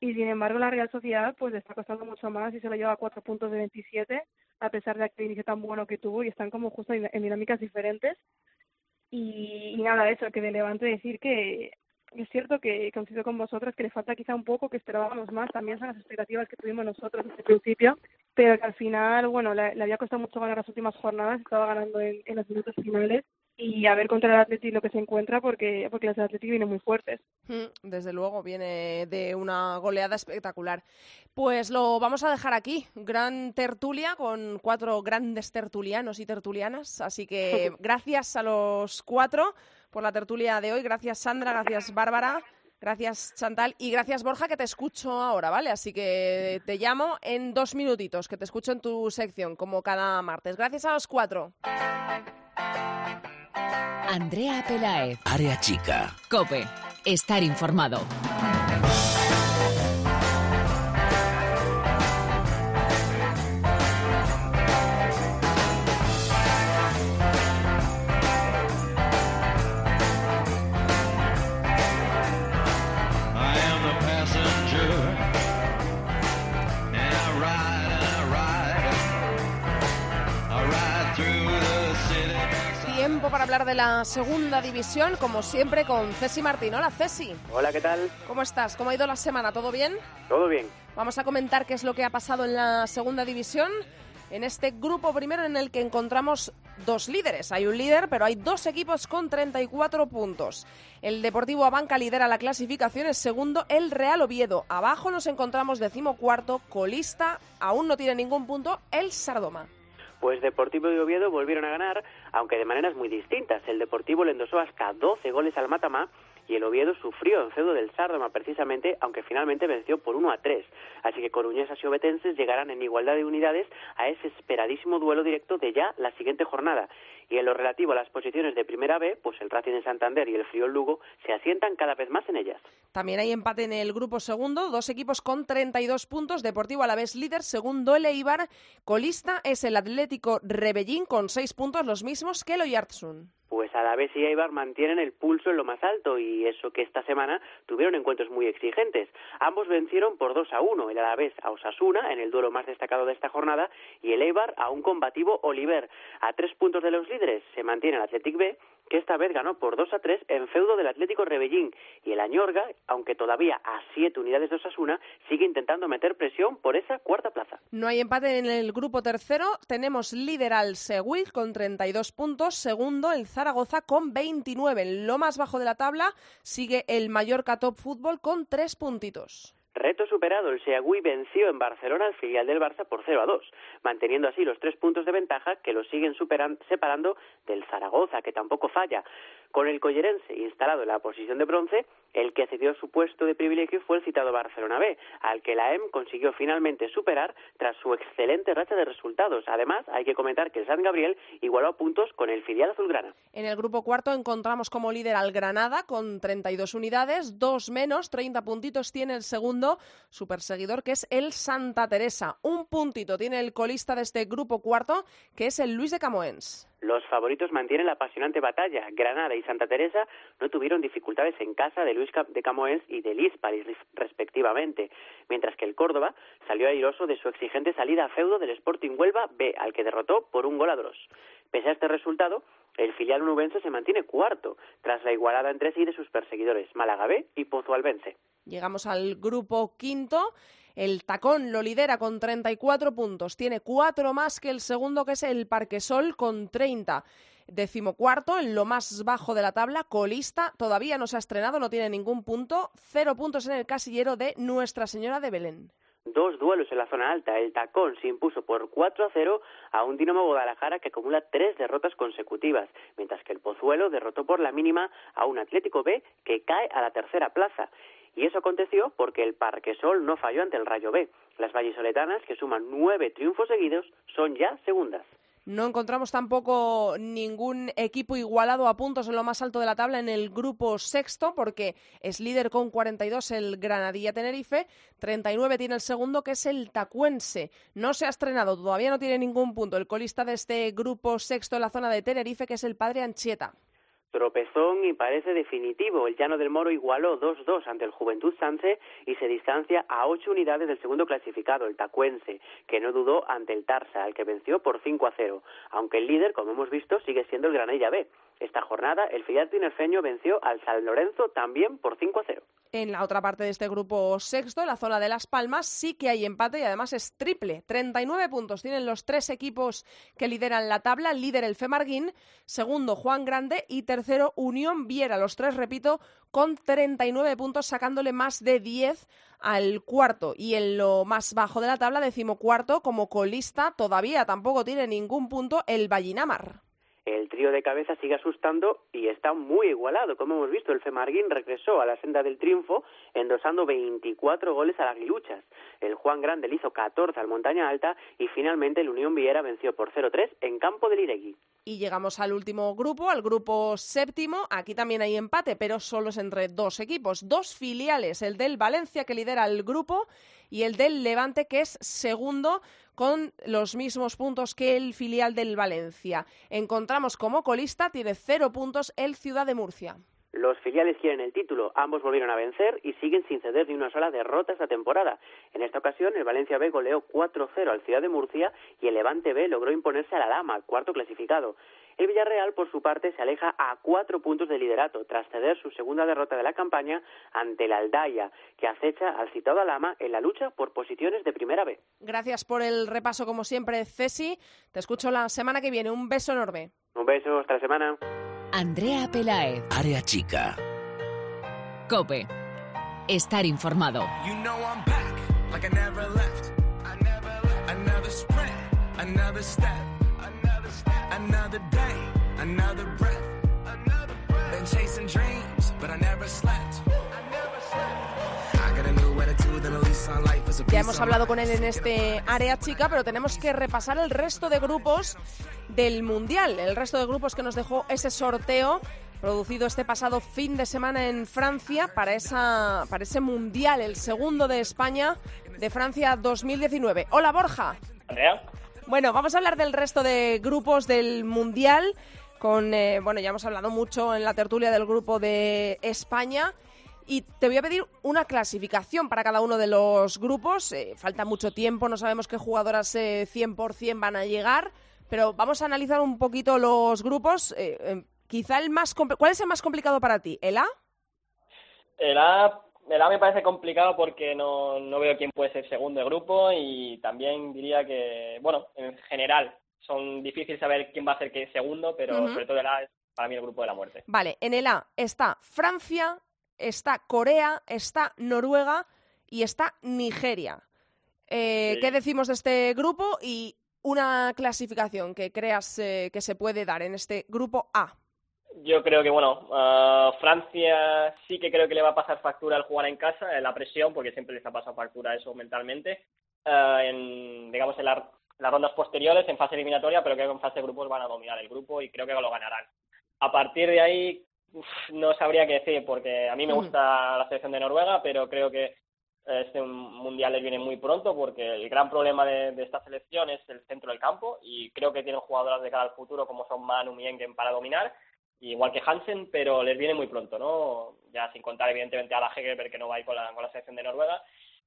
Y sin embargo, la Real Sociedad pues le está costando mucho más y se lo lleva a cuatro puntos de 27, a pesar de aquel inicio tan bueno que tuvo y están como justo en, dinámicas diferentes. Y, nada, eso, que de Levante decir que es cierto que coincido con vosotros que le falta quizá un poco, que esperábamos más, también son las expectativas que tuvimos nosotros desde el principio, pero que al final, bueno, le, había costado mucho ganar las últimas jornadas, estaba ganando en, en los minutos finales y a ver contra el Atleti lo que se encuentra porque, porque los Atleti vienen muy fuertes. Mm, desde luego, viene de una goleada espectacular. Pues lo vamos a dejar aquí. Gran tertulia con cuatro grandes tertulianos y tertulianas. Así que *laughs* gracias a los cuatro por la tertulia de hoy. Gracias Sandra, gracias Bárbara. Gracias, Chantal. Y gracias, Borja, que te escucho ahora, ¿vale? Así que te llamo en dos minutitos, que te escucho en tu sección, como cada martes. Gracias a los cuatro. Andrea Pelaez. Área chica. Cope. Estar informado. De la segunda división, como siempre, con Ceci Martín. Hola, Ceci. Hola, ¿qué tal? ¿Cómo estás? ¿Cómo ha ido la semana? ¿Todo bien? Todo bien. Vamos a comentar qué es lo que ha pasado en la segunda división. En este grupo primero en el que encontramos dos líderes. Hay un líder, pero hay dos equipos con 34 puntos. El Deportivo Abanca lidera la clasificación, es segundo el Real Oviedo. Abajo nos encontramos decimocuarto, colista, aún no tiene ningún punto, el Sardoma. Pues Deportivo y Oviedo volvieron a ganar, aunque de maneras muy distintas. El Deportivo le endosó hasta 12 goles al Matamá y el Oviedo sufrió en feudo del Sárdoma precisamente, aunque finalmente venció por 1 a 3. Así que coruñesas y obetenses llegarán en igualdad de unidades a ese esperadísimo duelo directo de ya la siguiente jornada. Y en lo relativo a las posiciones de Primera B, pues el Racing de Santander y el Friol Lugo se asientan cada vez más en ellas. También hay empate en el grupo segundo, dos equipos con 32 puntos, Deportivo a la vez líder, segundo el Eibar, colista es el Atlético Rebellín con 6 puntos, los mismos que el Oyarzún pues Alavés y Eibar mantienen el pulso en lo más alto y eso que esta semana tuvieron encuentros muy exigentes. Ambos vencieron por 2 a 1, el Alavés a Osasuna en el duelo más destacado de esta jornada y el Eibar a un combativo Oliver. A tres puntos de los líderes se mantiene el Athletic B que esta vez ganó por 2 a 3 en feudo del Atlético Rebellín. Y el Añorga, aunque todavía a siete unidades de Osasuna, sigue intentando meter presión por esa cuarta plaza. No hay empate en el grupo tercero. Tenemos líder al Seguil con 32 puntos. Segundo, el Zaragoza con 29. En lo más bajo de la tabla sigue el Mallorca Top Fútbol con 3 puntitos. Reto superado, el Seagüí venció en Barcelona al filial del Barça por 0 a 2, manteniendo así los tres puntos de ventaja que lo siguen separando del Zaragoza, que tampoco falla. Con el collerense instalado en la posición de bronce, el que cedió su puesto de privilegio fue el citado Barcelona B, al que la EM consiguió finalmente superar tras su excelente racha de resultados. Además, hay que comentar que el San Gabriel igualó puntos con el filial azulgrana. En el grupo cuarto encontramos como líder al Granada con 32 unidades, dos menos, 30 puntitos tiene el segundo su perseguidor, que es el Santa Teresa. Un puntito tiene el colista de este grupo cuarto, que es el Luis de Camoens. Los favoritos mantienen la apasionante batalla. Granada y Santa Teresa no tuvieron dificultades en casa de Luis de Camoens y de Lisparis, respectivamente, mientras que el Córdoba salió airoso de su exigente salida a feudo del Sporting Huelva B, al que derrotó por un gol a dos. Pese a este resultado, el filial unubense se mantiene cuarto, tras la igualada entre sí de sus perseguidores, Málaga B y Pozo Albense. Llegamos al grupo quinto. El tacón lo lidera con 34 puntos, tiene cuatro más que el segundo que es el Parquesol con 30 decimocuarto, en lo más bajo de la tabla, colista, todavía no se ha estrenado, no tiene ningún punto, cero puntos en el casillero de Nuestra Señora de Belén dos duelos en la zona alta. El Tacón se impuso por 4 a 0 a un Dinamo Guadalajara que acumula tres derrotas consecutivas, mientras que el Pozuelo derrotó por la mínima a un Atlético B que cae a la tercera plaza. Y eso aconteció porque el Parquesol no falló ante el Rayo B. Las vallisoletanas, que suman nueve triunfos seguidos, son ya segundas. No encontramos tampoco ningún equipo igualado a puntos en lo más alto de la tabla en el grupo sexto, porque es líder con 42 el Granadilla Tenerife, 39 tiene el segundo, que es el Tacuense. No se ha estrenado, todavía no tiene ningún punto el colista de este grupo sexto en la zona de Tenerife, que es el Padre Anchieta. Tropezón y parece definitivo. El Llano del Moro igualó 2-2 ante el Juventud Sanse y se distancia a ocho unidades del segundo clasificado, el Tacuense, que no dudó ante el Tarsa, al que venció por 5-0. Aunque el líder, como hemos visto, sigue siendo el Granella B. Esta jornada, el filial tinerfeño venció al San Lorenzo también por 5-0. En la otra parte de este grupo sexto, en la zona de Las Palmas, sí que hay empate y además es triple. 39 puntos tienen los tres equipos que lideran la tabla. Líder el Femarguín, segundo Juan Grande y tercero Unión Viera. Los tres, repito, con 39 puntos, sacándole más de 10 al cuarto. Y en lo más bajo de la tabla, decimocuarto, como colista, todavía tampoco tiene ningún punto el Vallinamar el trío de cabeza sigue asustando y está muy igualado. Como hemos visto, el Femarguín regresó a la senda del triunfo endosando 24 goles a las Aguiluchas. El Juan Grande le hizo 14 al Montaña Alta y finalmente el Unión Viera venció por 0-3 en campo del Iregui. Y llegamos al último grupo, al grupo séptimo. Aquí también hay empate, pero solo es entre dos equipos, dos filiales, el del Valencia que lidera el grupo y el del Levante que es segundo con los mismos puntos que el filial del Valencia. Encontramos como colista, tiene cero puntos el Ciudad de Murcia. Los filiales quieren el título, ambos volvieron a vencer y siguen sin ceder ni una sola derrota esta temporada. En esta ocasión, el Valencia B goleó 4-0 al Ciudad de Murcia y el Levante B logró imponerse a la Lama, cuarto clasificado. El Villarreal, por su parte, se aleja a cuatro puntos de liderato, tras ceder su segunda derrota de la campaña ante el Aldaya, que acecha al citado Alama en la lucha por posiciones de primera B. Gracias por el repaso, como siempre, Cesi. Te escucho la semana que viene. Un beso enorme. Un beso, hasta la semana. Andrea Pelaez. Área Chica. Cope. Estar informado. You know I'm back, like I never left. I never left. Another sprint, another step. Another step. Another day, another breath. Another breath. Been chasing dreams, but I never slept. I Ya hemos hablado con él en este área chica, pero tenemos que repasar el resto de grupos del Mundial, el resto de grupos que nos dejó ese sorteo producido este pasado fin de semana en Francia para, esa, para ese Mundial, el segundo de España de Francia 2019. Hola Borja. Andrea. Bueno, vamos a hablar del resto de grupos del Mundial. Con, eh, bueno, ya hemos hablado mucho en la tertulia del grupo de España. Y te voy a pedir una clasificación para cada uno de los grupos. Eh, falta mucho tiempo, no sabemos qué jugadoras eh, 100% van a llegar, pero vamos a analizar un poquito los grupos. Eh, eh, quizá el más ¿Cuál es el más complicado para ti? ¿El A? El A, el A me parece complicado porque no, no veo quién puede ser segundo de grupo y también diría que, bueno, en general son difíciles saber quién va a ser qué segundo, pero sobre todo el A es para mí el grupo de la muerte. Vale, en el A está Francia, está Corea, está Noruega y está Nigeria. Eh, Sí. ¿Qué decimos de este grupo y una clasificación que creas eh, que se puede dar en este grupo A? Yo creo que, bueno, ah, Francia sí que creo que le va a pasar factura al jugar en casa, en la presión, porque siempre les ha pasado factura eso mentalmente, ah, en, digamos, en la- las rondas posteriores, en fase eliminatoria, pero creo que en fase de grupos van a dominar el grupo y creo que lo ganarán. A partir de ahí, uf, no sabría qué decir, porque a mí me Ujú. gusta la selección de Noruega, pero creo que este mundial les viene muy pronto, porque el gran problema de, de esta selección es el centro del campo, y creo que tienen jugadoras de cara al futuro como son Manu Miengen para dominar, igual que Hansen, pero les viene muy pronto, ¿no? Ya sin contar, evidentemente, a la Hegerberg que no va a ir con la, con la selección de Noruega.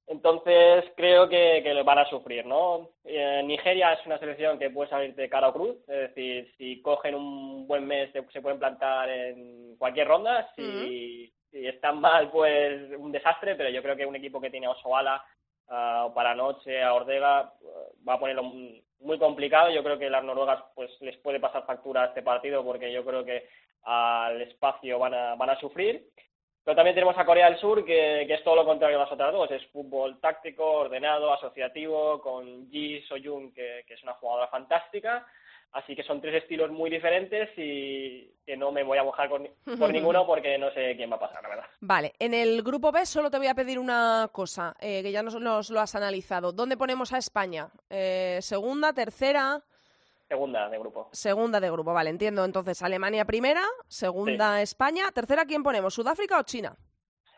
Entonces, creo que, que lo van a sufrir, ¿no? Eh, Nigeria es una selección que puede salir de cara o cruz, es decir, si cogen un buen mes se, se pueden plantar en cualquier ronda, si, si están mal, pues un desastre, pero yo creo que un equipo que tiene a Osoala, uh, o para noche a Ordega, va a ponerlo muy complicado. Yo creo que las noruegas pues les puede pasar factura a este partido porque yo creo que al espacio van a, van a sufrir. Pero también tenemos a Corea del Sur, que, es todo lo contrario a las otras dos. Es fútbol táctico, ordenado, asociativo, con Ji Soyun, que, que es una jugadora fantástica. Así que son tres estilos muy diferentes y que no me voy a mojar con, por *laughs* ninguno porque no sé quién va a pasar, la verdad. Vale, en el grupo B solo te voy a pedir una cosa, eh, que ya nos, lo has analizado. ¿Dónde ponemos a España? Eh, ¿Segunda, tercera? Segunda de grupo. Segunda de grupo, vale, entiendo. Entonces, Alemania primera, segunda España, tercera, ¿quién ponemos? ¿Sudáfrica o China?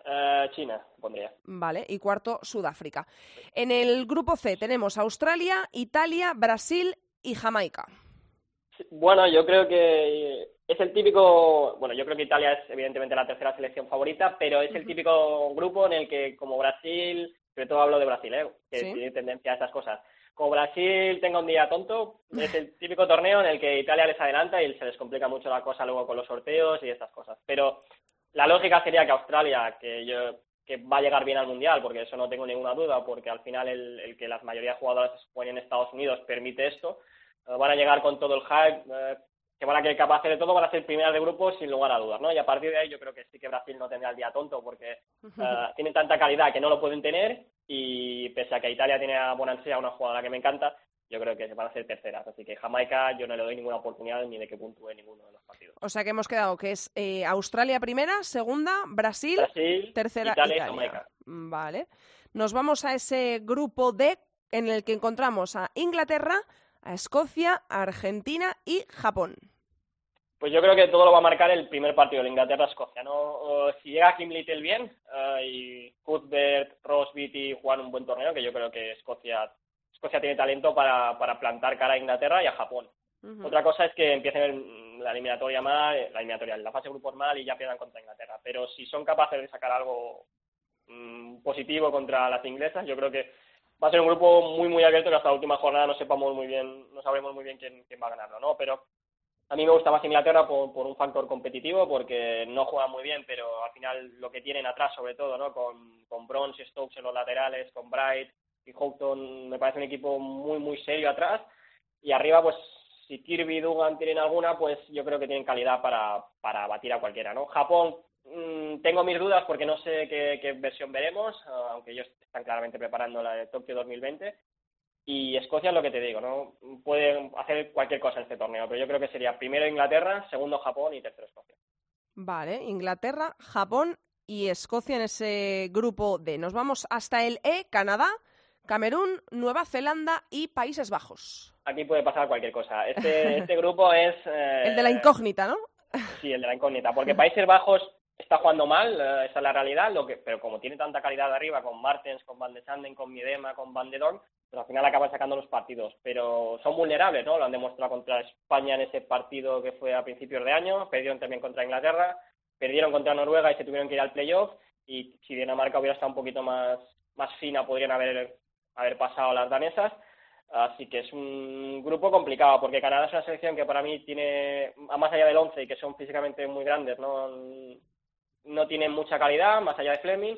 Eh, China, pondría. Vale, y cuarto, Sudáfrica. En el grupo C tenemos Australia, Italia, Brasil y Jamaica. Bueno, yo creo que es el típico, bueno, yo creo que Italia es evidentemente la tercera selección favorita, pero es el típico grupo en el que como Brasil, sobre todo hablo de Brasil, ¿eh? que tiene tendencia a estas cosas, como Brasil tenga un día tonto, es el *laughs* típico torneo en el que Italia les adelanta y se les complica mucho la cosa luego con los sorteos y estas cosas. Pero la lógica sería que Australia, que yo que va a llegar bien al mundial, porque eso no tengo ninguna duda, porque al final el, el que las mayoría de jugadores jueguen en Estados Unidos permite esto, eh, van a llegar con todo el hype, eh, que van a querer capaces de todo, van a ser primeras de grupo sin lugar a dudas, ¿no? Y a partir de ahí yo creo que sí que Brasil no tendrá el día tonto porque eh, tienen tanta calidad que no lo pueden tener y pese a que Italia tiene a Bonansea, una jugadora que me encanta, yo creo que van a ser terceras. Así que Jamaica yo no le doy ninguna oportunidad ni de que puntúe ninguno de los partidos. O sea que hemos quedado que es Australia primera, segunda, Brasil, tercera Italia, Jamaica. Vale. Nos vamos a ese grupo D en el que encontramos a Inglaterra, a Escocia, a Argentina y Japón. Pues yo creo que todo lo va a marcar el primer partido de Inglaterra-Escocia. ¿no? si llega Kim Little bien eh, y Cuthbert, Ross, Beatty juegan un buen torneo, que yo creo que Escocia, Escocia tiene talento para, para plantar cara a Inglaterra y a Japón. Otra cosa es que empiecen la eliminatoria mal, la eliminatoria, la fase de grupos mal y ya pierdan contra Inglaterra. Pero si son capaces de sacar algo mm, positivo contra las inglesas, yo creo que va a ser un grupo muy, muy abierto que hasta la última jornada no sepamos muy bien, no sabremos muy bien quién, quién va a ganarlo, ¿no? Pero a mí me gusta más Inglaterra por, por, un factor competitivo, porque no juega muy bien, pero al final lo que tienen atrás, sobre todo, ¿no? Con, con Bronze Stokes en los laterales, con Bright y Houghton, me parece un equipo muy, muy serio atrás. Y arriba, pues, si Kirby y Dugan tienen alguna, pues yo creo que tienen calidad para, para batir a cualquiera, ¿no? Japón, mmm, tengo mis dudas porque no sé qué, qué versión veremos, aunque ellos están claramente preparando la de Tokio 2020. Y Escocia es lo que te digo, ¿no? Pueden hacer cualquier cosa en este torneo, pero yo creo que sería primero Inglaterra, segundo Japón y tercero Escocia. Vale, Inglaterra, Japón y Escocia en ese grupo D. Nos vamos hasta el E, Canadá, Camerún, Nueva Zelanda y Países Bajos. Aquí puede pasar cualquier cosa. Este, *laughs* este grupo es... Eh... El de la incógnita, ¿no? Sí, el de la incógnita, porque Países Bajos está jugando mal, eh, esa es la realidad, lo que, pero como tiene tanta calidad arriba, con Martens, con Van de Sanden, con Miedema, con Van de Dorn, pues al final acaban sacando los partidos. Pero son vulnerables, ¿no? Lo han demostrado contra España en ese partido que fue a principios de año, perdieron también contra Inglaterra, perdieron contra Noruega y se tuvieron que ir al playoff, y si Dinamarca hubiera estado un poquito más, más fina, podrían haber, haber pasado las danesas. Así que es un grupo complicado, porque Canadá es una selección que para mí tiene, más allá del 11 y que son físicamente muy grandes, ¿no? No tienen mucha calidad, más allá de Fleming.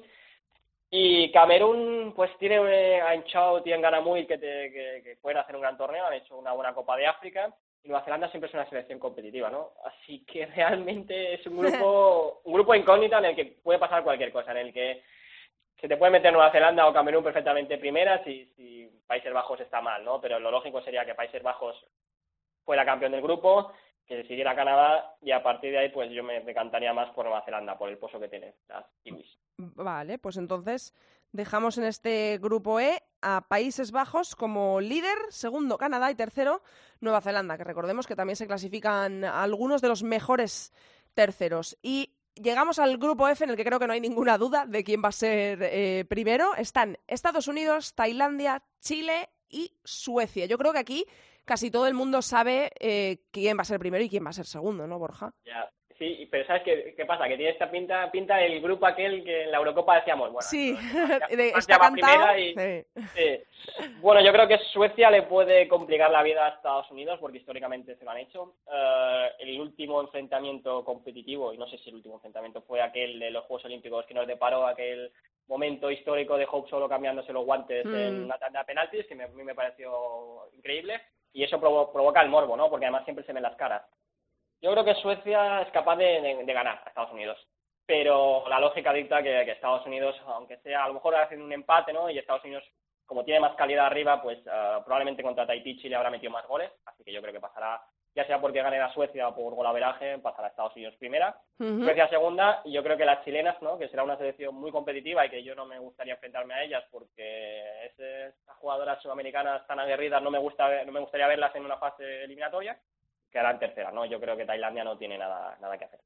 Y Camerún, pues tiene eh, a tiene Ganamui que, que, pueden hacer un gran torneo, han hecho una buena Copa de África. Y Nueva Zelanda siempre es una selección competitiva, ¿no? Así que *laughs* realmente es un grupo, *laughs* un grupo incógnita en el que puede pasar cualquier cosa, en el que se te puede meter Nueva Zelanda o Camerún perfectamente primera si, si Países Bajos está mal, ¿no? Pero lo lógico sería que Países Bajos fuera campeón del grupo que siguiera Canadá y a partir de ahí pues yo me decantaría más por Nueva Zelanda, por el pozo que tiene las kiwis. Vale, pues entonces dejamos en este grupo E a Países Bajos como líder, segundo Canadá y tercero Nueva Zelanda, que recordemos que también se clasifican algunos de los mejores terceros. Y llegamos al grupo F en el que creo que no hay ninguna duda de quién va a ser eh, primero. Están Estados Unidos, Tailandia, Chile y Suecia. Yo creo que aquí casi todo el mundo sabe eh, quién va a ser primero y quién va a ser segundo, ¿no, Borja? Ya, sí, pero ¿sabes qué, qué pasa? Que tiene esta pinta, pinta del grupo aquel que en la Eurocopa decíamos, bueno, sí, está *laughs* cantado. Y, sí. Bueno, yo creo que Suecia le puede complicar la vida a Estados Unidos porque históricamente se lo han hecho. Uh, el último enfrentamiento competitivo, y no sé si el último enfrentamiento fue aquel de los Juegos Olímpicos que nos deparó aquel momento histórico de Hope solo cambiándose los guantes en Mm. una tanda de penaltis, que me- a mí me pareció increíble, y eso provo- provoca el morbo, ¿no? Porque además siempre se ven las caras. Yo creo que Suecia es capaz de, ganar a Estados Unidos, pero la lógica dicta que, Estados Unidos, aunque sea a lo mejor hacen un empate, ¿no? Y Estados Unidos, como tiene más calidad arriba, pues ah, probablemente contra Tahití Chile habrá metido más goles, así que yo creo que pasará, ya sea porque gane a Suecia o por golaveraje, pasará a Estados Unidos primera. Suecia segunda y yo creo que las chilenas, ¿no? que será una selección muy competitiva y que yo no me gustaría enfrentarme a ellas porque estas jugadoras sudamericanas tan aguerridas no me gusta no me gustaría verlas en una fase eliminatoria, quedarán tercera, ¿no? Yo creo que Tailandia no tiene nada, nada que hacer.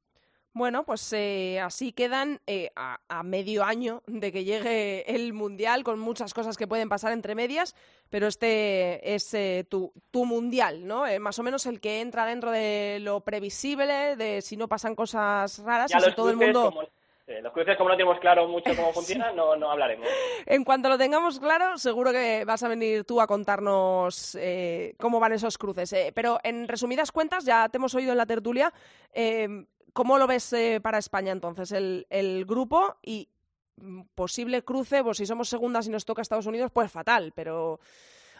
Bueno, pues eh, así quedan eh, a, a medio año de que llegue el Mundial, con muchas cosas que pueden pasar entre medias, pero este es eh, tu, tu Mundial, ¿no? Eh, más o menos el que entra dentro de lo previsible, de si no pasan cosas raras y si los todo el mundo... como, sí, los cruces, como no tenemos claro mucho cómo *laughs* funcionan, no, no hablaremos. *laughs* En cuanto lo tengamos claro, seguro que vas a venir tú a contarnos eh, cómo van esos cruces. Eh, pero en resumidas cuentas, ya te hemos oído en la tertulia, eh, ¿cómo lo ves eh, para España entonces el, el grupo y mm, posible cruce? Pues si somos segundas y nos toca Estados Unidos, pues fatal. Pero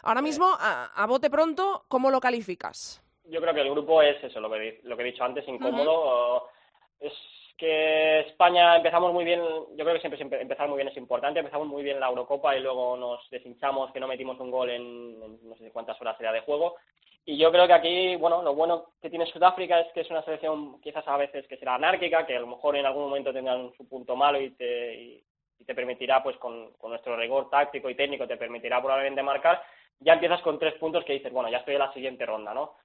ahora mismo, a, a bote pronto, ¿cómo lo calificas? Yo creo que el grupo es eso, lo que, di- lo que he dicho antes, incómodo. Es que España empezamos muy bien, yo creo que siempre, siempre empezar muy bien es importante, empezamos muy bien la Eurocopa y luego nos deshinchamos que no metimos un gol en, en no sé cuántas horas era de juego. Y yo creo que aquí, bueno, lo bueno que tiene Sudáfrica es que es una selección quizás a veces que será anárquica, que a lo mejor en algún momento tendrán su punto malo y te, y, y te permitirá, pues con, con nuestro rigor táctico y técnico, te permitirá probablemente marcar. Ya empiezas con tres puntos que dices, bueno, ya estoy en la siguiente ronda, ¿no?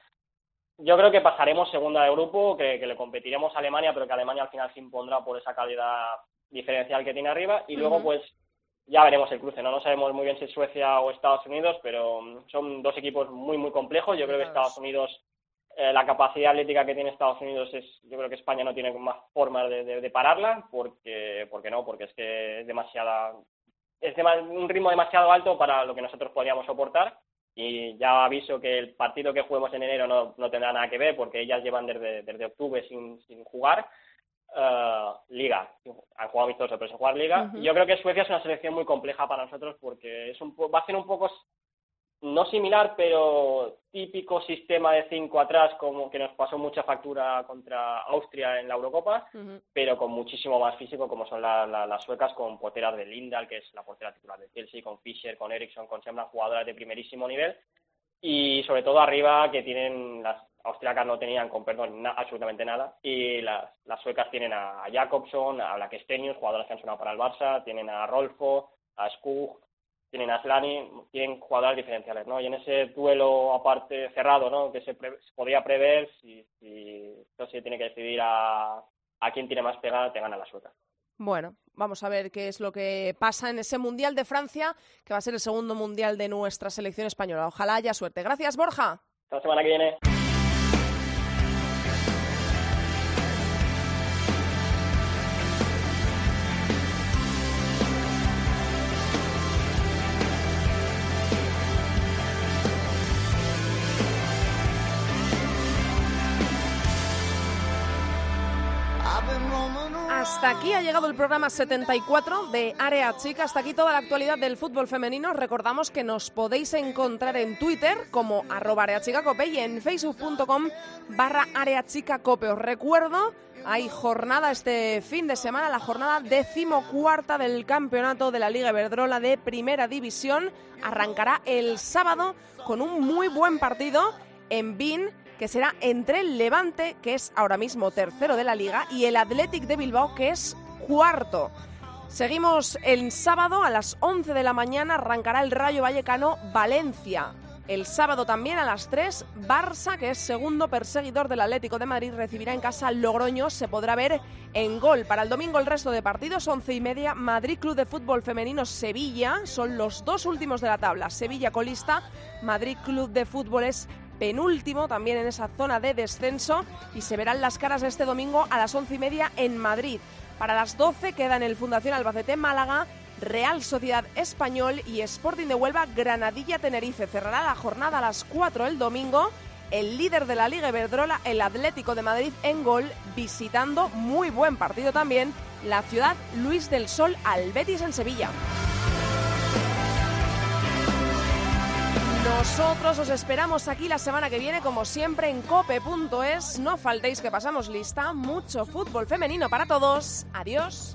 Yo creo que pasaremos segunda de grupo, que, que le competiremos a Alemania, pero que Alemania al final se impondrá por esa calidad diferencial que tiene arriba. Y luego, pues, ya veremos el cruce, ¿no? No sabemos muy bien si es Suecia o Estados Unidos, pero mm, son dos equipos muy, muy complejos. Yo creo que. Estados Unidos, eh, la capacidad atlética que tiene Estados Unidos es, yo creo que España no tiene más formas de, de- de pararla, porque, porque no, porque es que es demasiada, es dema- un ritmo demasiado alto para lo que nosotros podríamos soportar. Y ya aviso que el partido que juguemos en enero no, no tendrá nada que ver, porque ellas llevan desde, desde octubre sin, sin jugar. Eh, liga, han jugado amistoso, pero sin jugar liga. Y yo creo que Suecia es una selección muy compleja para nosotros porque es un, va a ser un poco no similar, pero típico sistema de cinco atrás, como que nos pasó mucha factura contra Austria en la Eurocopa, pero con muchísimo más físico, como son la- la- las suecas, con porteras de Lindahl, que es la portera titular de Chelsea, con Fischer, con Eriksson, con Semlan, jugadoras de primerísimo nivel, y sobre todo arriba, que tienen, las austriacas no tenían, con perdón, na- absolutamente nada, y las, las suecas tienen a, a Jakobsson, a Blackstenius, jugadoras que han sonado para el Barça, tienen a Rolfo, a Skug, tienen a Slani, tienen jugadores diferenciales, ¿no? Y en ese duelo aparte cerrado, ¿no? Que se, pre- se podía prever si, si tiene que decidir a, a quién tiene más pegada, te gana la sueca. Bueno, vamos a ver qué es lo que pasa en ese Mundial de Francia, que va a ser el segundo Mundial de nuestra selección española. Ojalá haya suerte. Gracias, Borja. Hasta la semana que viene. Aquí ha llegado el programa 74 de Área Chica. Hasta aquí toda la actualidad del fútbol femenino. Recordamos que nos podéis encontrar en Twitter como arroba areachicacope y en facebook.com barra areachicacope. Os recuerdo, hay jornada este fin de semana, la jornada decimocuarta del campeonato de la Liga Iberdrola de Primera División. Arrancará el sábado con un muy buen partido en Bin que será entre el Levante, que es ahora mismo tercero de la liga, y el Athletic de Bilbao, que es cuarto. Seguimos el sábado a las 11 de la mañana, arrancará el Rayo Vallecano Valencia. El sábado también a las 3, Barça, que es segundo perseguidor del Atlético de Madrid, recibirá en casa Logroño. Se podrá ver en gol. Para el domingo el resto de partidos, 11 y media, Madrid Club de Fútbol Femenino Sevilla. Son los dos últimos de la tabla. Sevilla colista, Madrid Club de Fútbol es penúltimo también en esa zona de descenso y se verán las caras este domingo a las once y media en Madrid. Para las 12 quedan el Fundación Albacete Málaga, Real Sociedad Español y Sporting de Huelva Granadilla Tenerife. Cerrará la jornada a las 4 el domingo el líder de la Liga Iberdrola, el Atlético de Madrid, en gol, visitando, muy buen partido también, la ciudad Luis del Sol al Betis en Sevilla. Nosotros os esperamos aquí la semana que viene, como siempre, en cope.es. No faltéis que pasamos lista. Mucho fútbol femenino para todos. Adiós.